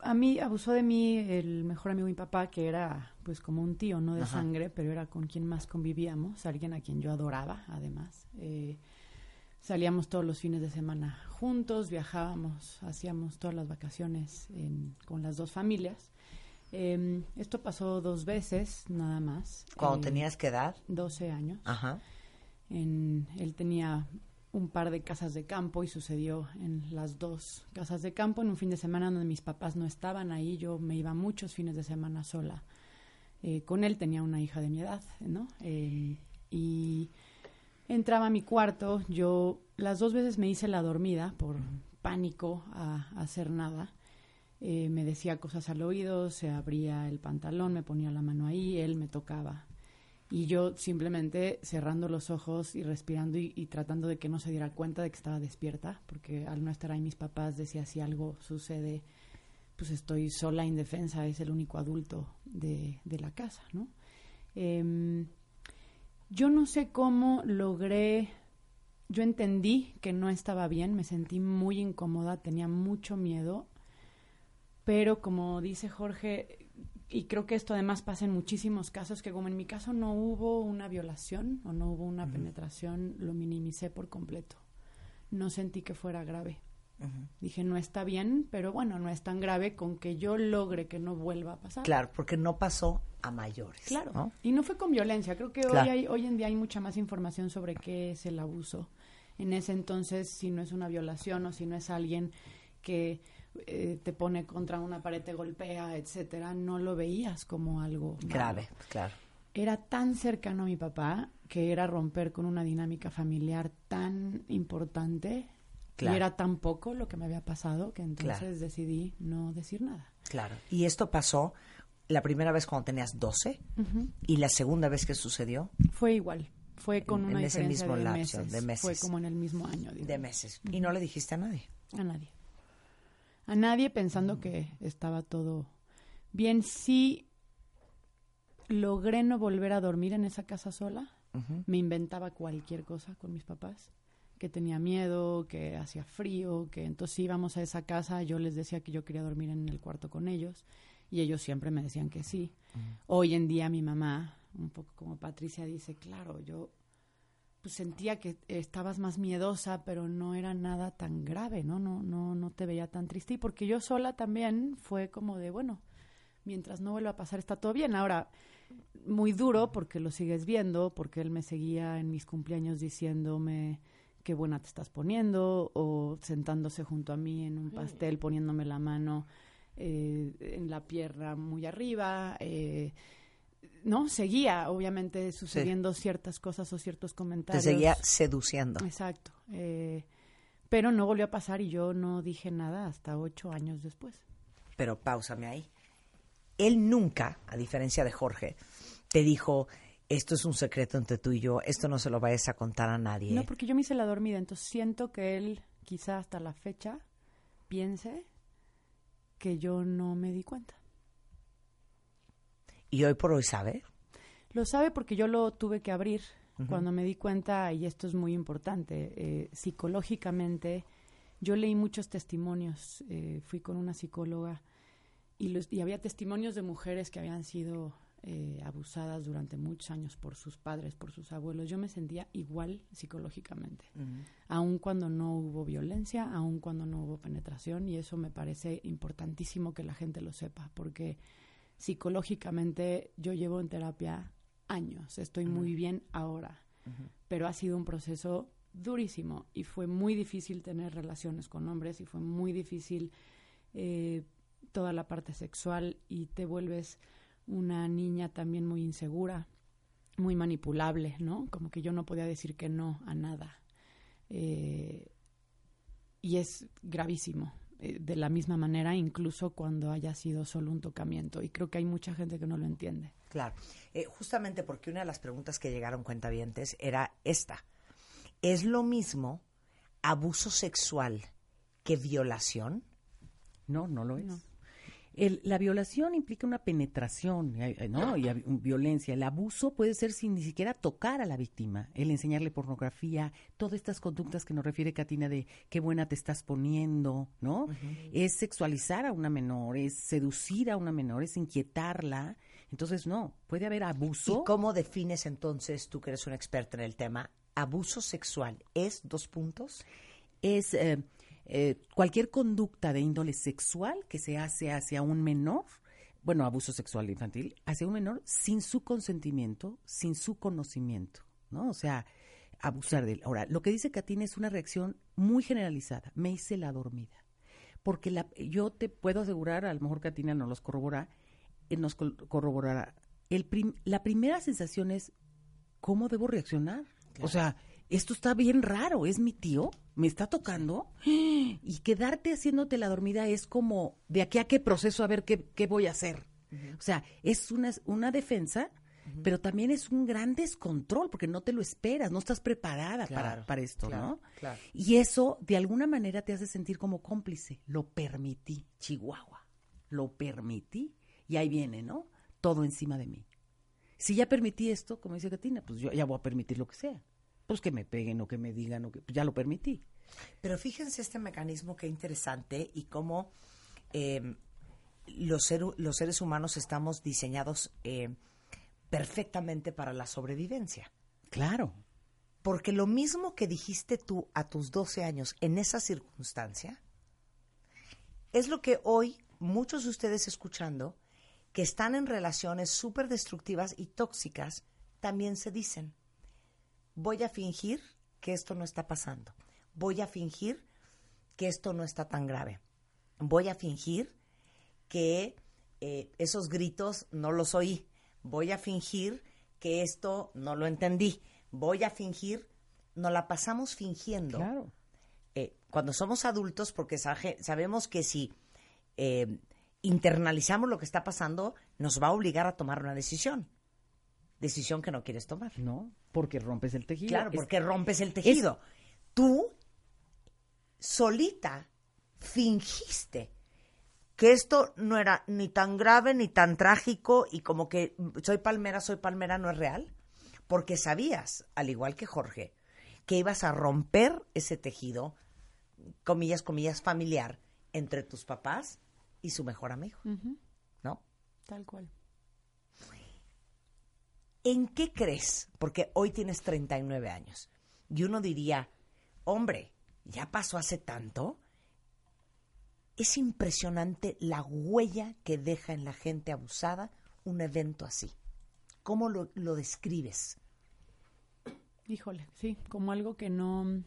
a mí abusó de mí el mejor amigo de mi papá, que era pues como un tío, no de Ajá. sangre, pero era con quien más convivíamos, alguien a quien yo adoraba, además. Eh, salíamos todos los fines de semana juntos, viajábamos, hacíamos todas las vacaciones en- con las dos familias. Em, esto pasó dos veces, nada más. Cuando Eh, tenías que edad. 12 años. Ajá. En, él tenía un par de casas de campo y sucedió en las dos casas de campo en un fin de semana donde mis papás no estaban ahí. Yo me iba muchos fines de semana sola. Eh, con él tenía una hija de mi edad, ¿no? Eh, y entraba a mi cuarto. Yo las dos veces me hice la dormida por pánico a, a hacer nada. Eh, me decía cosas al oído, se abría el pantalón, me ponía la mano ahí, él me tocaba. Y yo simplemente cerrando los ojos y respirando y, tratando de que no se diera cuenta de que estaba despierta, porque al no estar ahí mis papás decía si algo sucede, pues estoy sola, indefensa, es el único adulto de, de la casa, ¿no? Em, yo no sé cómo logré, yo entendí que no estaba bien, me sentí muy incómoda, tenía mucho miedo, pero como dice Jorge, y creo que esto además pasa en muchísimos casos, que como en mi caso no hubo una violación o no hubo una penetración, lo minimicé por completo. No sentí que fuera grave. Dije, no está bien, pero bueno, no es tan grave con que yo logre que no vuelva a pasar. Claro, porque no pasó a mayores. Claro. ¿no? Y no fue con violencia. Creo que hoy, Claro. hay, hoy en día hay mucha más información sobre qué es el abuso. En ese entonces, si no es una violación o si no es alguien que eh, te pone contra una pared, te golpea, etcétera, no lo veías como algo malo. Grave, claro. Era tan cercano a mi papá que era romper con una dinámica familiar tan importante Claro. y era tan poco lo que me había pasado que entonces Claro. decidí no decir nada. Claro. Y esto pasó la primera vez cuando tenías 12 y la segunda vez que sucedió Fue igual. Fue con En- una en ese mismo de, lapso meses. de meses. Fue como en el mismo año. de meses. Y no le dijiste a nadie. A nadie. A nadie pensando que estaba todo bien. Sí logré no volver a dormir en esa casa sola. Me inventaba cualquier cosa con mis papás. Que tenía miedo, que hacía frío, que entonces íbamos a esa casa. Yo les decía que yo quería dormir en el cuarto con ellos. Y ellos siempre me decían que sí. Hoy en día mi mamá, un poco como Patricia dice, claro, yo pues sentía que estabas más miedosa, pero no era nada tan grave, ¿no? No, no, no te veía tan triste. Y porque yo sola también fue como de, bueno, mientras no vuelva a pasar está todo bien. Ahora, muy duro porque lo sigues viendo, porque él me seguía en mis cumpleaños diciéndome qué buena te estás poniendo o sentándose junto a mí en un pastel poniéndome la mano eh, en la pierna muy arriba. Eh, no, seguía obviamente sucediendo ciertas cosas o ciertos Te comentarios. seguía seduciendo. Exacto. Eh, pero no volvió a pasar y yo no dije nada hasta ocho años después. Pero páusame ahí. Él nunca, a diferencia de Jorge, te dijo, esto es un secreto entre tú y yo, esto no se lo vayas a contar a nadie. No, porque yo me hice la dormida, entonces siento que él, quizá hasta la fecha, piense que yo no me di cuenta. Y hoy por hoy sabe. Lo sabe porque yo lo tuve que abrir cuando me di cuenta, y esto es muy importante, eh, psicológicamente, yo leí muchos testimonios, eh, fui con una psicóloga y, los, y había testimonios de mujeres que habían sido eh, abusadas durante muchos años por sus padres, por sus abuelos. Yo me sentía igual psicológicamente, aun cuando no hubo violencia, aun cuando no hubo penetración, y eso me parece importantísimo que la gente lo sepa, porque psicológicamente yo llevo en terapia años, estoy muy bien ahora, pero ha sido un proceso durísimo y fue muy difícil tener relaciones con hombres y fue muy difícil eh, toda la parte sexual y te vuelves una niña también muy insegura, muy manipulable, ¿no? Como que yo no podía decir que no a nada. Eh, y es gravísimo, de la misma manera, incluso cuando haya sido solo un tocamiento. Y creo que hay mucha gente que no lo entiende. Claro. Eh, justamente porque una de las preguntas que llegaron cuentavientes era esta. ¿Es lo mismo abuso sexual que violación? No, no lo es. No. El- la violación implica una penetración, eh, eh, ¿no? Y violencia. El abuso puede ser sin ni siquiera tocar a la víctima, el enseñarle pornografía, todas estas conductas que nos refiere Katina de qué buena te estás poniendo, ¿no? Es sexualizar a una menor, es seducir a una menor, es inquietarla. Entonces, no, puede haber abuso. ¿Y cómo defines entonces, tú que eres una experta en el tema, abuso sexual? ¿Es dos puntos? es eh, eh, cualquier conducta de índole sexual que se hace hacia un menor, bueno, abuso sexual infantil, hacia un menor sin su consentimiento, sin su conocimiento, ¿no? O sea, abusar de él. Ahora, lo que dice Katina es una reacción muy generalizada. Me hice la dormida. Porque la, yo te puedo asegurar, a lo mejor Katina nos los corrobora, eh, nos corroborará. El prim- la primera sensación es, ¿cómo debo reaccionar? O sea, esto está bien raro, es mi tío, me está tocando. Y quedarte haciéndote la dormida es como, de aquí a qué proceso, a ver qué, qué voy a hacer. O sea, es una, una defensa, pero también es un gran descontrol, porque no te lo esperas, no estás preparada Claro, para, para esto, claro, ¿no? claro. Y eso, de alguna manera, te hace sentir como cómplice. Lo permití, Chihuahua. Lo permití. Y ahí viene, ¿no? Todo encima de mí. Si ya permití esto, como dice Katina, pues yo ya voy a permitir lo que sea. Pues que me peguen o que me digan, o que, pues ya lo permití. Pero fíjense este mecanismo qué interesante y cómo eh, los, seres humanos estamos diseñados eh, perfectamente para la sobrevivencia. Claro. Porque lo mismo que dijiste tú a tus 12 años en esa circunstancia, es lo que hoy muchos de ustedes escuchando, que están en relaciones súper destructivas y tóxicas, también se dicen, voy a fingir que esto no está pasando, voy a fingir que esto no está tan grave, voy a fingir que eh, esos gritos no los oí, voy a fingir que esto no lo entendí, voy a fingir, nos la pasamos fingiendo Claro. eh, cuando somos adultos, porque sabemos que si eh, internalizamos lo que está pasando, nos va a obligar a tomar una decisión. Decisión que no quieres tomar. ¿No? Porque rompes el tejido. Claro, Es- porque rompes el tejido. Tú, solita, fingiste que esto no era ni tan grave ni tan trágico y como que mm, soy palmera, soy palmera no es real, porque sabías, al igual que Jorge, que ibas a romper ese tejido, comillas, comillas, familiar, entre tus papás y su mejor amigo, ¿no? Tal cual. ¿En qué crees? Porque hoy tienes 39 años. Y uno diría, hombre, ya pasó hace tanto. Es impresionante la huella que deja en la gente abusada un evento así. ¿Cómo lo, lo describes? Híjole, sí, como algo que no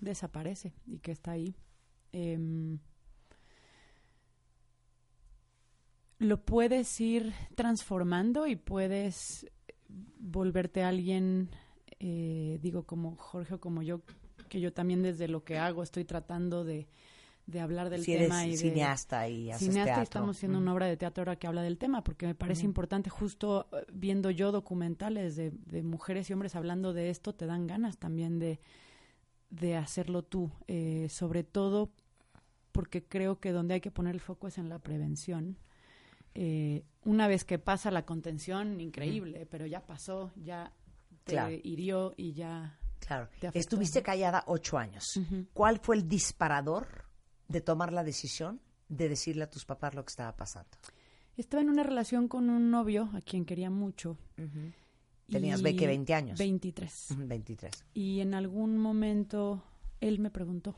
desaparece y que está ahí. Em, lo puedes ir transformando y puedes volverte alguien, eh, digo, como Jorge o como yo, que yo también desde lo que hago estoy tratando de, de hablar del Si tema. eres y de, cineasta y haces cineasta y estamos haciendo Mm. una obra de teatro ahora que habla del tema, porque me parece importante, justo eh, viendo yo documentales de, de mujeres y hombres hablando de esto, te dan ganas también de, de hacerlo tú, eh, sobre todo porque creo que donde hay que poner el foco es en la prevención. Eh, una vez que pasa la contención, increíble, pero ya pasó, ya te Claro. hirió y ya... Claro. te afectó, Estuviste ¿no? callada ocho años. ¿Cuál fue el disparador de tomar la decisión de decirle a tus papás lo que estaba pasando? Estaba en una relación con un novio a quien quería mucho. Tenías que 20 años. 23. Ujú, 23. Y en algún momento él me preguntó,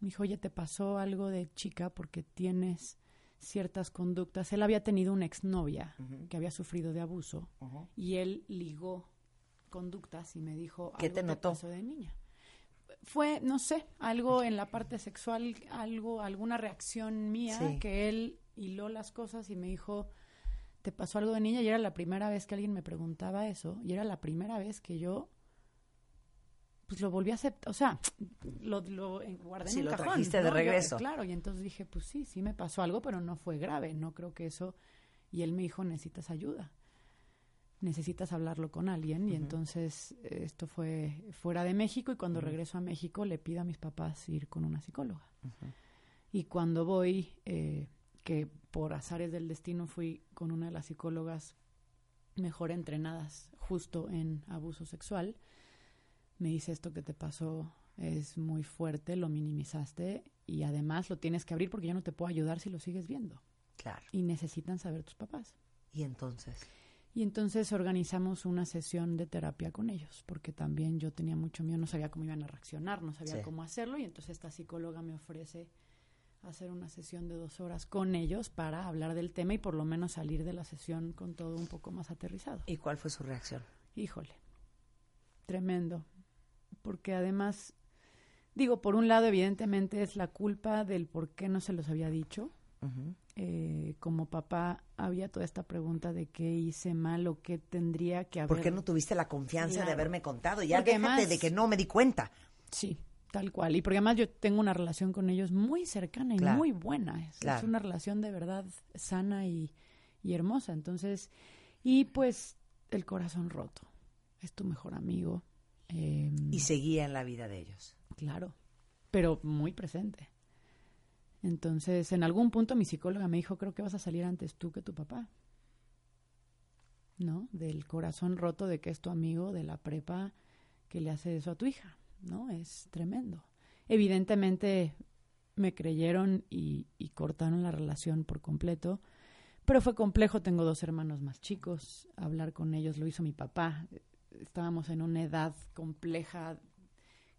me dijo, oye, ¿te pasó algo de chica porque tienes ciertas conductas? Él había tenido una exnovia que había sufrido de abuso y él ligó conductas y me dijo, ¿Qué algo te notó? pasó de niña. Fue, no sé, algo en la parte sexual, algo, alguna reacción mía Sí. que él hiló las cosas y me dijo, ¿te pasó algo de niña? Y era la primera vez que alguien me preguntaba eso y era la primera vez que yo pues lo volví a aceptar, o sea, lo, guardé Sí, en un lo cajón. trajiste de regreso. claro, y entonces dije, pues sí, sí me pasó algo, pero no fue grave, no creo que eso... Y él me dijo, necesitas ayuda, necesitas hablarlo con alguien. Y entonces esto fue fuera de México y cuando regreso a México le pido a mis papás ir con una psicóloga. Y cuando voy, eh, que por azares del destino fui con una de las psicólogas mejor entrenadas justo en abuso sexual, me dice esto que te pasó es muy fuerte, lo minimizaste y además lo tienes que abrir porque ya no te puedo ayudar si lo sigues viendo. Claro. Y necesitan saber tus papás. Y entonces, Y entonces organizamos una sesión de terapia con ellos, porque también yo tenía mucho miedo, no sabía cómo iban a reaccionar, no sabía Sí. cómo hacerlo, y entonces esta psicóloga me ofrece hacer una sesión de dos horas con ellos para hablar del tema y por lo menos salir de la sesión con todo un poco más aterrizado. ¿y cuál fue su reacción? Híjole, tremendo, porque además, digo, por un lado evidentemente es la culpa del por qué no se los había dicho. Eh, como papá había toda esta pregunta de qué hice mal o qué tendría que haber. ¿Por qué no tuviste la confianza de haberme contado? Ya Porque déjate además- de que no me di cuenta. Sí, tal cual. Y porque además yo tengo una relación con ellos muy cercana y Claro. muy buena. Es, es una relación de verdad sana y, y hermosa. Entonces, y pues el corazón roto. Es tu mejor amigo. Eh, Y seguía en la vida de ellos. Claro, pero muy presente. Entonces, en algún punto mi psicóloga me dijo, creo que vas a salir antes tú que tu papá. ¿No? Del corazón roto de que es tu amigo de la prepa que le hace eso a tu hija, ¿no? Es tremendo. Evidentemente me creyeron y, y cortaron la relación por completo, pero fue complejo, tengo dos hermanos más chicos, hablar con ellos lo hizo mi papá, estábamos en una edad compleja,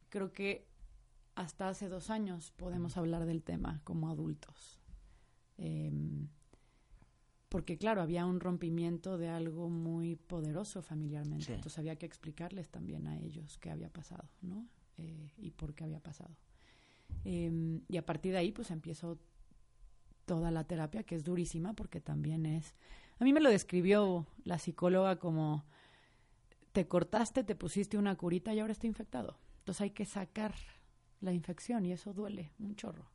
creo que hasta hace dos años podemos hablar del tema como adultos. Em, porque claro, había un rompimiento de algo muy poderoso familiarmente. Sí. Entonces había que explicarles también a ellos qué había pasado, ¿no? Eh, y por qué había pasado. Em, y a partir de ahí, pues empiezo toda la terapia, que es durísima, porque también es... A mí me lo describió la psicóloga como, te cortaste, te pusiste una curita y ahora está infectado. Entonces hay que sacar la infección y eso duele un chorro.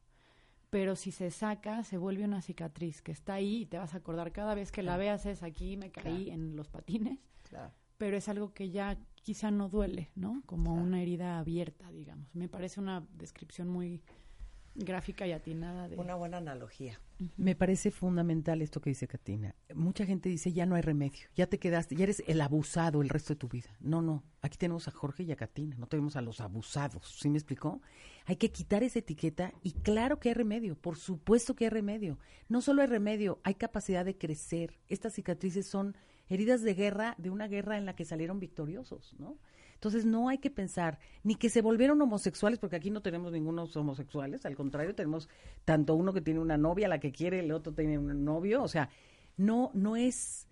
Pero si se saca, se vuelve una cicatriz que está ahí y te vas a acordar cada vez que la veas es aquí me caí en los patines, Claro. pero es algo que ya quizá no duele, ¿no? Como una herida abierta, digamos. Me parece una descripción muy gráfica y atinada de... Una buena analogía. Me parece fundamental esto que dice Katina. Mucha gente dice, ya no hay remedio, ya te quedaste, ya eres el abusado el resto de tu vida. No, no, aquí tenemos a Jorge y a Katina, no tenemos a los abusados, ¿sí me explicó? Hay que quitar esa etiqueta y claro que hay remedio, por supuesto que hay remedio. No solo hay remedio, hay capacidad de crecer. Estas cicatrices son heridas de guerra, de una guerra en la que salieron victoriosos, ¿no? Entonces no hay que pensar ni que se volvieron homosexuales, porque aquí no tenemos ningunos homosexuales, al contrario, tenemos tanto uno que tiene una novia, la que quiere, el otro tiene un novio, o sea, no, no es,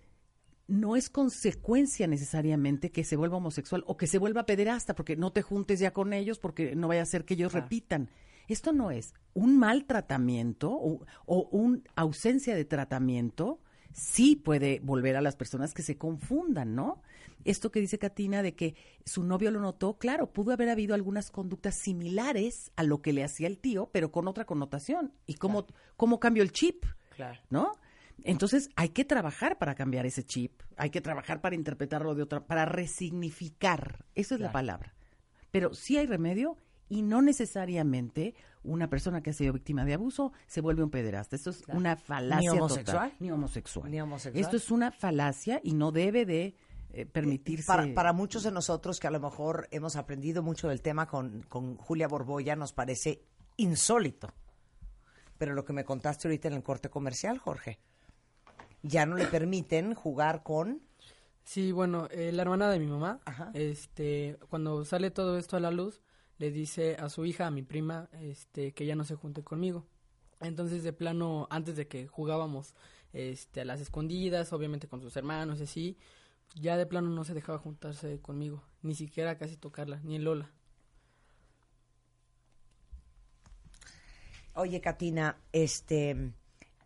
no es consecuencia necesariamente que se vuelva homosexual o que se vuelva pederasta, porque no te juntes ya con ellos, porque no vaya a ser que ellos repitan. Esto no es un mal tratamiento o, o una ausencia de tratamiento, sí puede volver a las personas que se confundan, ¿no? Esto que dice Katina de que su novio lo notó, claro, pudo haber habido algunas conductas similares a lo que le hacía el tío, pero con otra connotación. ¿Y cómo, cómo cambió el chip? Claro. ¿No? Entonces hay que trabajar para cambiar ese chip, hay que trabajar para interpretarlo de otra, para resignificar, esa es la palabra. Pero sí hay remedio y no necesariamente una persona que ha sido víctima de abuso se vuelve un pederasta. Esto es una falacia Ni homosexual. total. Ni homosexual. Ni homosexual. Esto es una falacia y no debe de eh, permitirse. Para, para muchos de nosotros que a lo mejor hemos aprendido mucho del tema con, con Julia Borboya, nos parece insólito. Pero lo que me contaste ahorita en el corte comercial, Jorge, ya no le permiten jugar con... Sí, bueno, eh, la hermana de mi mamá, Ajá. este, cuando sale todo esto a la luz, le dice a su hija, a mi prima, este, que ya no se junte conmigo. Entonces, de plano, antes de que jugábamos, este, a las escondidas, obviamente con sus hermanos y así, ya de plano no se dejaba juntarse conmigo, ni siquiera casi tocarla, ni en Lola. Oye, Katina, este,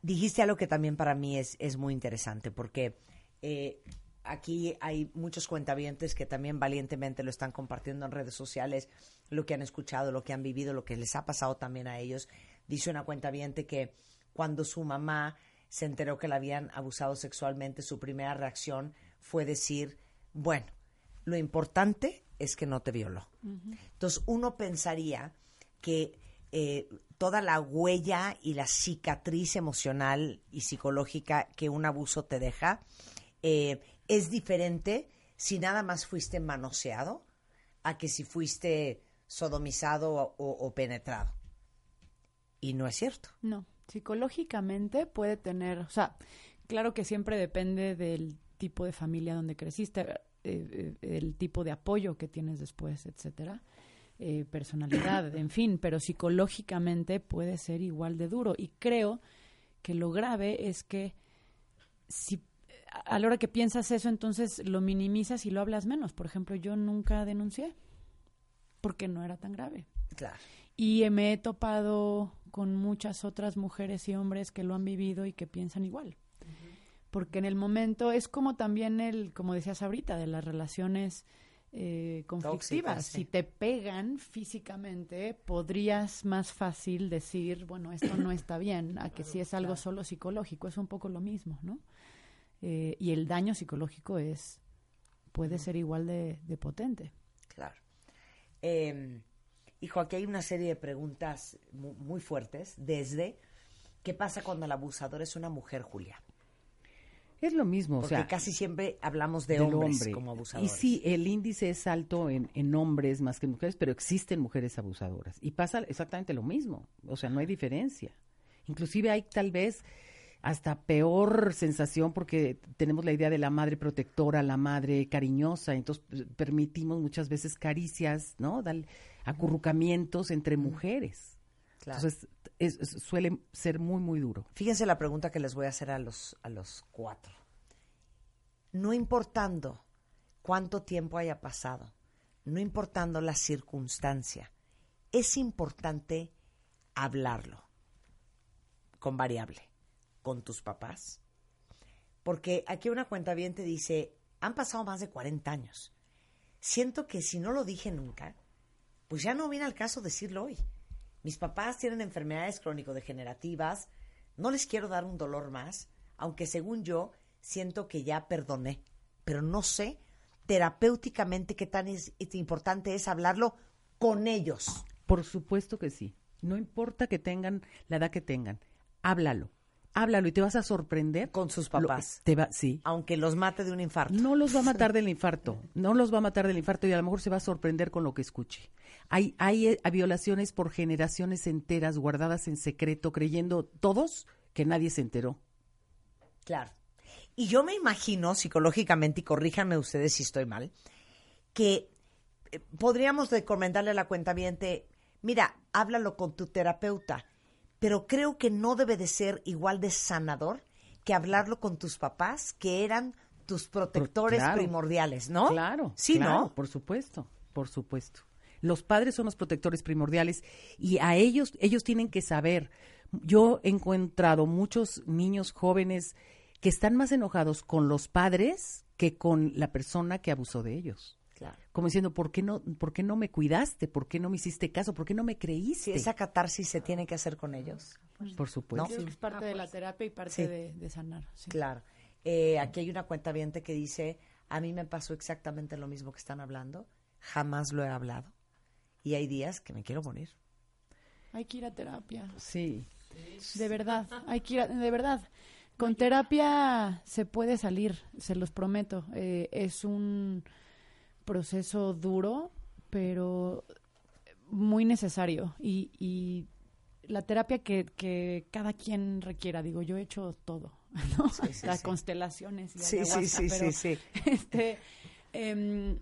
dijiste algo que también para mí es, es muy interesante, porque eh, aquí hay muchos cuentavientes que también valientemente lo están compartiendo en redes sociales, lo que han escuchado, lo que han vivido, lo que les ha pasado también a ellos. Dice una cuentaviente que cuando su mamá se enteró que la habían abusado sexualmente, su primera reacción fue decir, bueno, lo importante es que no te violó. Entonces uno pensaría que eh, toda la huella y la cicatriz emocional y psicológica que un abuso te deja eh, es diferente si nada más fuiste manoseado a que si fuiste sodomizado o, o penetrado. Y no es cierto. No, psicológicamente puede tener, o sea, claro que siempre depende del tipo de familia donde creciste, eh, eh, el tipo de apoyo que tienes después, etcétera, eh, personalidad, en fin, pero psicológicamente puede ser igual de duro. Y creo que lo grave es que si a la hora que piensas eso, entonces lo minimizas y lo hablas menos. Por ejemplo, yo nunca denuncié porque no era tan grave. Claro. Y me he topado con muchas otras mujeres y hombres que lo han vivido y que piensan igual. Porque en el momento es como también el, como decías ahorita, de las relaciones eh, conflictivas. Tóxicas, sí. Si te pegan físicamente, podrías más fácil decir, bueno, esto no está bien, a que si es algo solo psicológico, es un poco lo mismo, ¿no? Eh, y el daño psicológico es, puede ser igual de, de potente. Claro. Eh, hijo, aquí hay una serie de preguntas mu- muy fuertes. Desde, ¿qué pasa cuando el abusador es una mujer, Julia? Es lo mismo, Porque o sea, casi siempre hablamos de hombres hombre. como Y abusadores. sí, el índice es alto en, en hombres más que en mujeres, pero existen mujeres abusadoras. Y pasa exactamente lo mismo. O sea, no hay diferencia. Inclusive hay tal vez hasta peor sensación porque tenemos la idea de la madre protectora, la madre cariñosa, entonces eh, permitimos muchas veces caricias, ¿no? Dal- acurrucamientos entre mujeres. Claro. Entonces, es- es- suele ser muy, muy duro. Fíjense la pregunta que les voy a hacer a los, a los cuatro. No importando cuánto tiempo haya pasado, no importando la circunstancia, es importante hablarlo con variable, con tus papás. Porque aquí una cuenta bien te dice, han pasado más de 40 años. Siento que si no lo dije nunca, pues ya no viene al caso decirlo hoy. Mis papás tienen enfermedades crónico-degenerativas, no les quiero dar un dolor más, aunque según yo siento que ya perdoné, pero no sé terapéuticamente qué tan importante es hablarlo con ellos. Por supuesto que sí. No importa que tengan la edad que tengan. Háblalo. Háblalo y te vas a sorprender. Con sus Lo- papás. te va, sí. Aunque los mate de un infarto. No los va a matar del infarto. No los va a matar del infarto y a lo mejor se va a sorprender con lo que escuche. Hay, hay eh, violaciones por generaciones enteras guardadas en secreto, creyendo todos que nadie se enteró. Claro. Y yo me imagino psicológicamente, y corríjanme ustedes si estoy mal, que eh, podríamos recomendarle a la cuenta mira, háblalo con tu terapeuta, pero creo que no debe de ser igual de sanador que hablarlo con tus papás, que eran tus protectores Claro. primordiales, ¿no? Claro. Sí, claro, ¿no? Por supuesto, por supuesto. Los padres son los protectores primordiales y a ellos, ellos tienen que saber. Yo he encontrado muchos niños jóvenes que están más enojados con los padres que con la persona que abusó de ellos. Claro. Como diciendo, ¿por qué no, por qué no me cuidaste? ¿Por qué no me hiciste caso? ¿Por qué no me Sí, creíste? esa catarsis se tiene que hacer con ellos. Por supuesto. Creo que es parte de la terapia y parte Sí. de, de sanar. sí. Claro. Eh, aquí hay una cuenta que dice, a mí me pasó exactamente lo mismo que están hablando, jamás lo he hablado. Y hay días que me quiero morir. Hay que ir a terapia. Sí. De verdad, hay que ir a- de verdad. Con terapia se puede salir, se los prometo. Eh, es un proceso duro, pero muy necesario. Y, y la terapia que, que cada quien requiera, digo, yo he hecho todo, ¿no? Sí, sí, Las sí. constelaciones y Sí, sí, sí, pero, sí, sí. Este, em,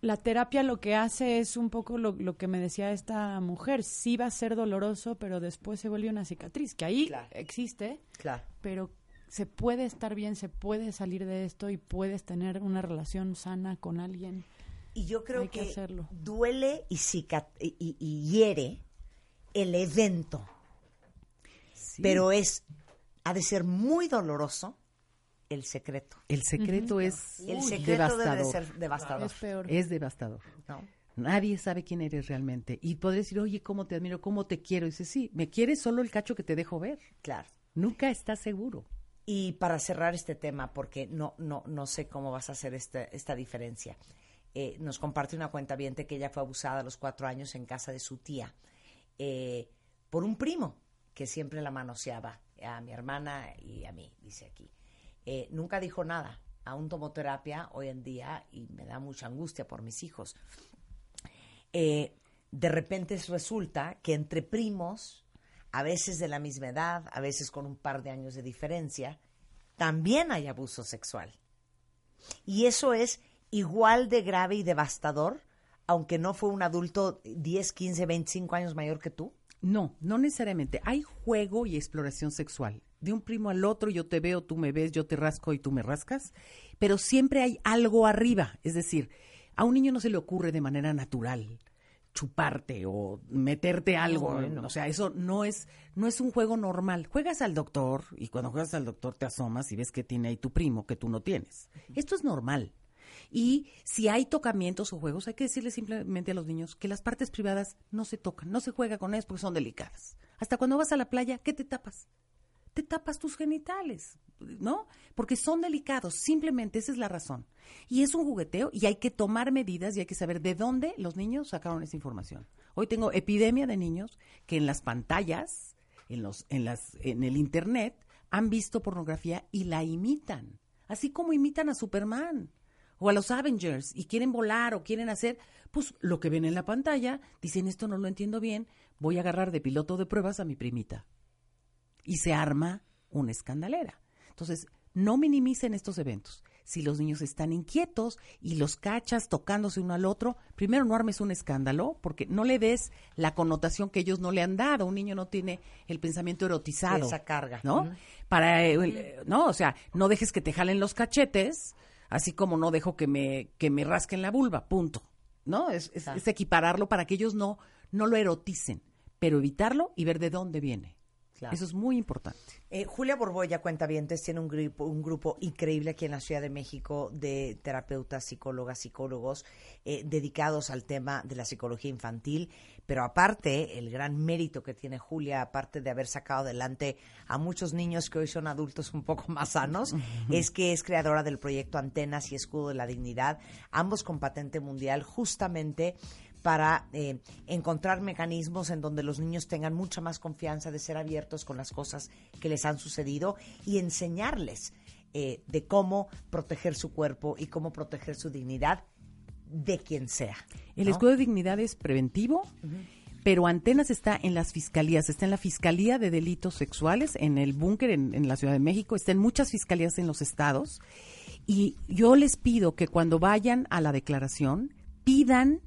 la terapia lo que hace es un poco lo, lo que me decía esta mujer. Sí va a ser doloroso, pero después se vuelve una cicatriz, que ahí Claro. existe, Claro. pero se puede estar bien, se puede salir de esto y puedes tener una relación sana con alguien. Y yo creo Hay que que, hacerlo. duele y, y, y- hiere el evento, Sí. pero es, ha de ser muy doloroso el secreto. el secreto es El secreto debe de devastador. ser devastador. Es peor. Es devastador. ¿no? Nadie sabe quién eres realmente. Y podrías decir, oye, ¿cómo te admiro? ¿Cómo te quiero? Y dices, sí, me quieres solo el cacho que te dejo ver. Claro. Nunca estás seguro. Y para cerrar este tema, porque no, no, no sé cómo vas a hacer este- esta diferencia, eh, nos comparte una cuenta que ella fue abusada a los cuatro años en casa de su tía eh, por un primo que siempre la manoseaba a mi hermana y a mí, dice aquí. Eh, nunca dijo nada. Aún tomo terapia hoy en día y me da mucha angustia por mis hijos. Eh, de repente resulta que entre primos, a veces de la misma edad, a veces con un par de años de diferencia, también hay abuso sexual. Y eso es igual de grave y devastador, aunque no fue un adulto 10, 15, 25 años mayor que tú. No, no necesariamente. Hay juego y exploración sexual. De un primo al otro, yo te veo, tú me ves, yo te rasco y tú me rascas. Pero siempre hay algo arriba. Es decir, a un niño no se le ocurre de manera natural chuparte o meterte algo. O sea, eso no es, no es un juego normal. Juegas al doctor y cuando juegas al doctor te asomas y ves que tiene ahí tu primo que tú no tienes. Esto es normal. Y si hay tocamientos o juegos, hay que decirle simplemente a los niños que las partes privadas no se tocan, no se juega con ellas porque son delicadas. Hasta cuando vas a la playa, ¿qué te tapas? Te tapas tus genitales, ¿no? Porque son delicados, simplemente esa es la razón. Y es un jugueteo y hay que tomar medidas y hay que saber de dónde los niños sacaron esa información. Hoy tengo epidemia de niños que en las pantallas, en los en las en el internet han visto pornografía y la imitan, así como imitan a Superman o a los Avengers y quieren volar o quieren hacer, pues lo que ven en la pantalla, dicen esto no lo entiendo bien, voy a agarrar de piloto de pruebas a mi primita. Y se arma una escandalera. Entonces, no minimicen estos eventos. Si los niños están inquietos y los cachas tocándose uno al otro, primero no armes un escándalo, porque no le des la connotación que ellos no le han dado. Un niño no tiene el pensamiento erotizado. Esa carga. ¿No? Para, eh, no, o sea, no dejes que te jalen los cachetes, así como no dejo que me, que me rasquen la vulva, punto. ¿No? Es, es equipararlo para que ellos no, no lo eroticen, pero evitarlo y ver de dónde viene. Claro. Eso es muy importante. Eh, Julia Borboya, Cuentavientes, tiene un grupo, un grupo increíble aquí en la Ciudad de México de terapeutas, psicólogas, psicólogos eh, dedicados al tema de la psicología infantil. Pero aparte, el gran mérito que tiene Julia, aparte de haber sacado adelante a muchos niños que hoy son adultos un poco más sanos, es que es creadora del proyecto Antenas y Escudo de la Dignidad, ambos con patente mundial, justamente para eh, encontrar mecanismos en donde los niños tengan mucha más confianza de ser abiertos con las cosas que les han sucedido y enseñarles eh, de cómo proteger su cuerpo y cómo proteger su dignidad de quien sea. El escudo de dignidad es preventivo, pero Antenas está en las fiscalías, está en la Fiscalía de Delitos Sexuales, en el búnker en, en la Ciudad de México, está en muchas fiscalías en los estados. Y yo les pido que cuando vayan a la declaración, pidan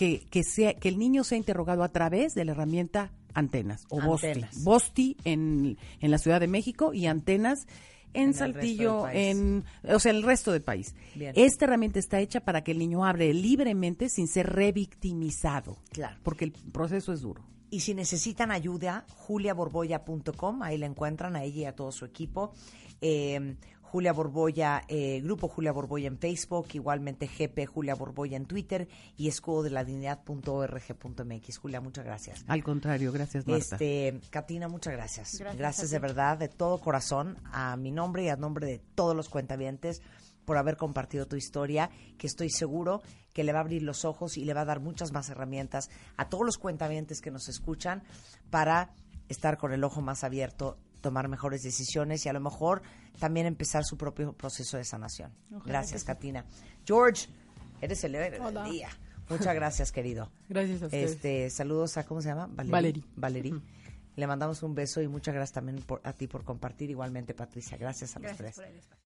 que, que, sea, que el niño sea interrogado a través de la herramienta Antenas o Bosti. Antenas. Bosti en, en la Ciudad de México y Antenas en, En Saltillo, en, o sea, el resto del país. Bien. Esta herramienta está hecha para que el niño hable libremente sin ser revictimizado. Claro. Porque el proceso es duro. Y si necesitan ayuda, juliaborboya.com, ahí la encuentran a ella y a todo su equipo. Eh, Julia Borboya, eh, Grupo Julia Borboya en Facebook, igualmente GP Julia Borboya en Twitter y escudo de la dignidad.org.mx. Julia, muchas gracias. Al contrario, gracias, Marta. Este, Katina, muchas gracias. Gracias, Gracias de verdad, de todo corazón, a mi nombre y a nombre de todos los cuentavientes por haber compartido tu historia, que estoy seguro que le va a abrir los ojos y le va a dar muchas más herramientas a todos los cuentavientes que nos escuchan para estar con el ojo más abierto, tomar mejores decisiones y a lo mejor también empezar su propio proceso de sanación. gracias, Katina. George, eres el héroe del día. Muchas gracias, querido. Gracias a ustedes. Este, saludos a, ¿cómo se llama? Valerie. Valerie. Le mandamos un beso y muchas gracias también por, a ti por compartir. Igualmente, Patricia. Gracias a los Gracias tres. por el espacio.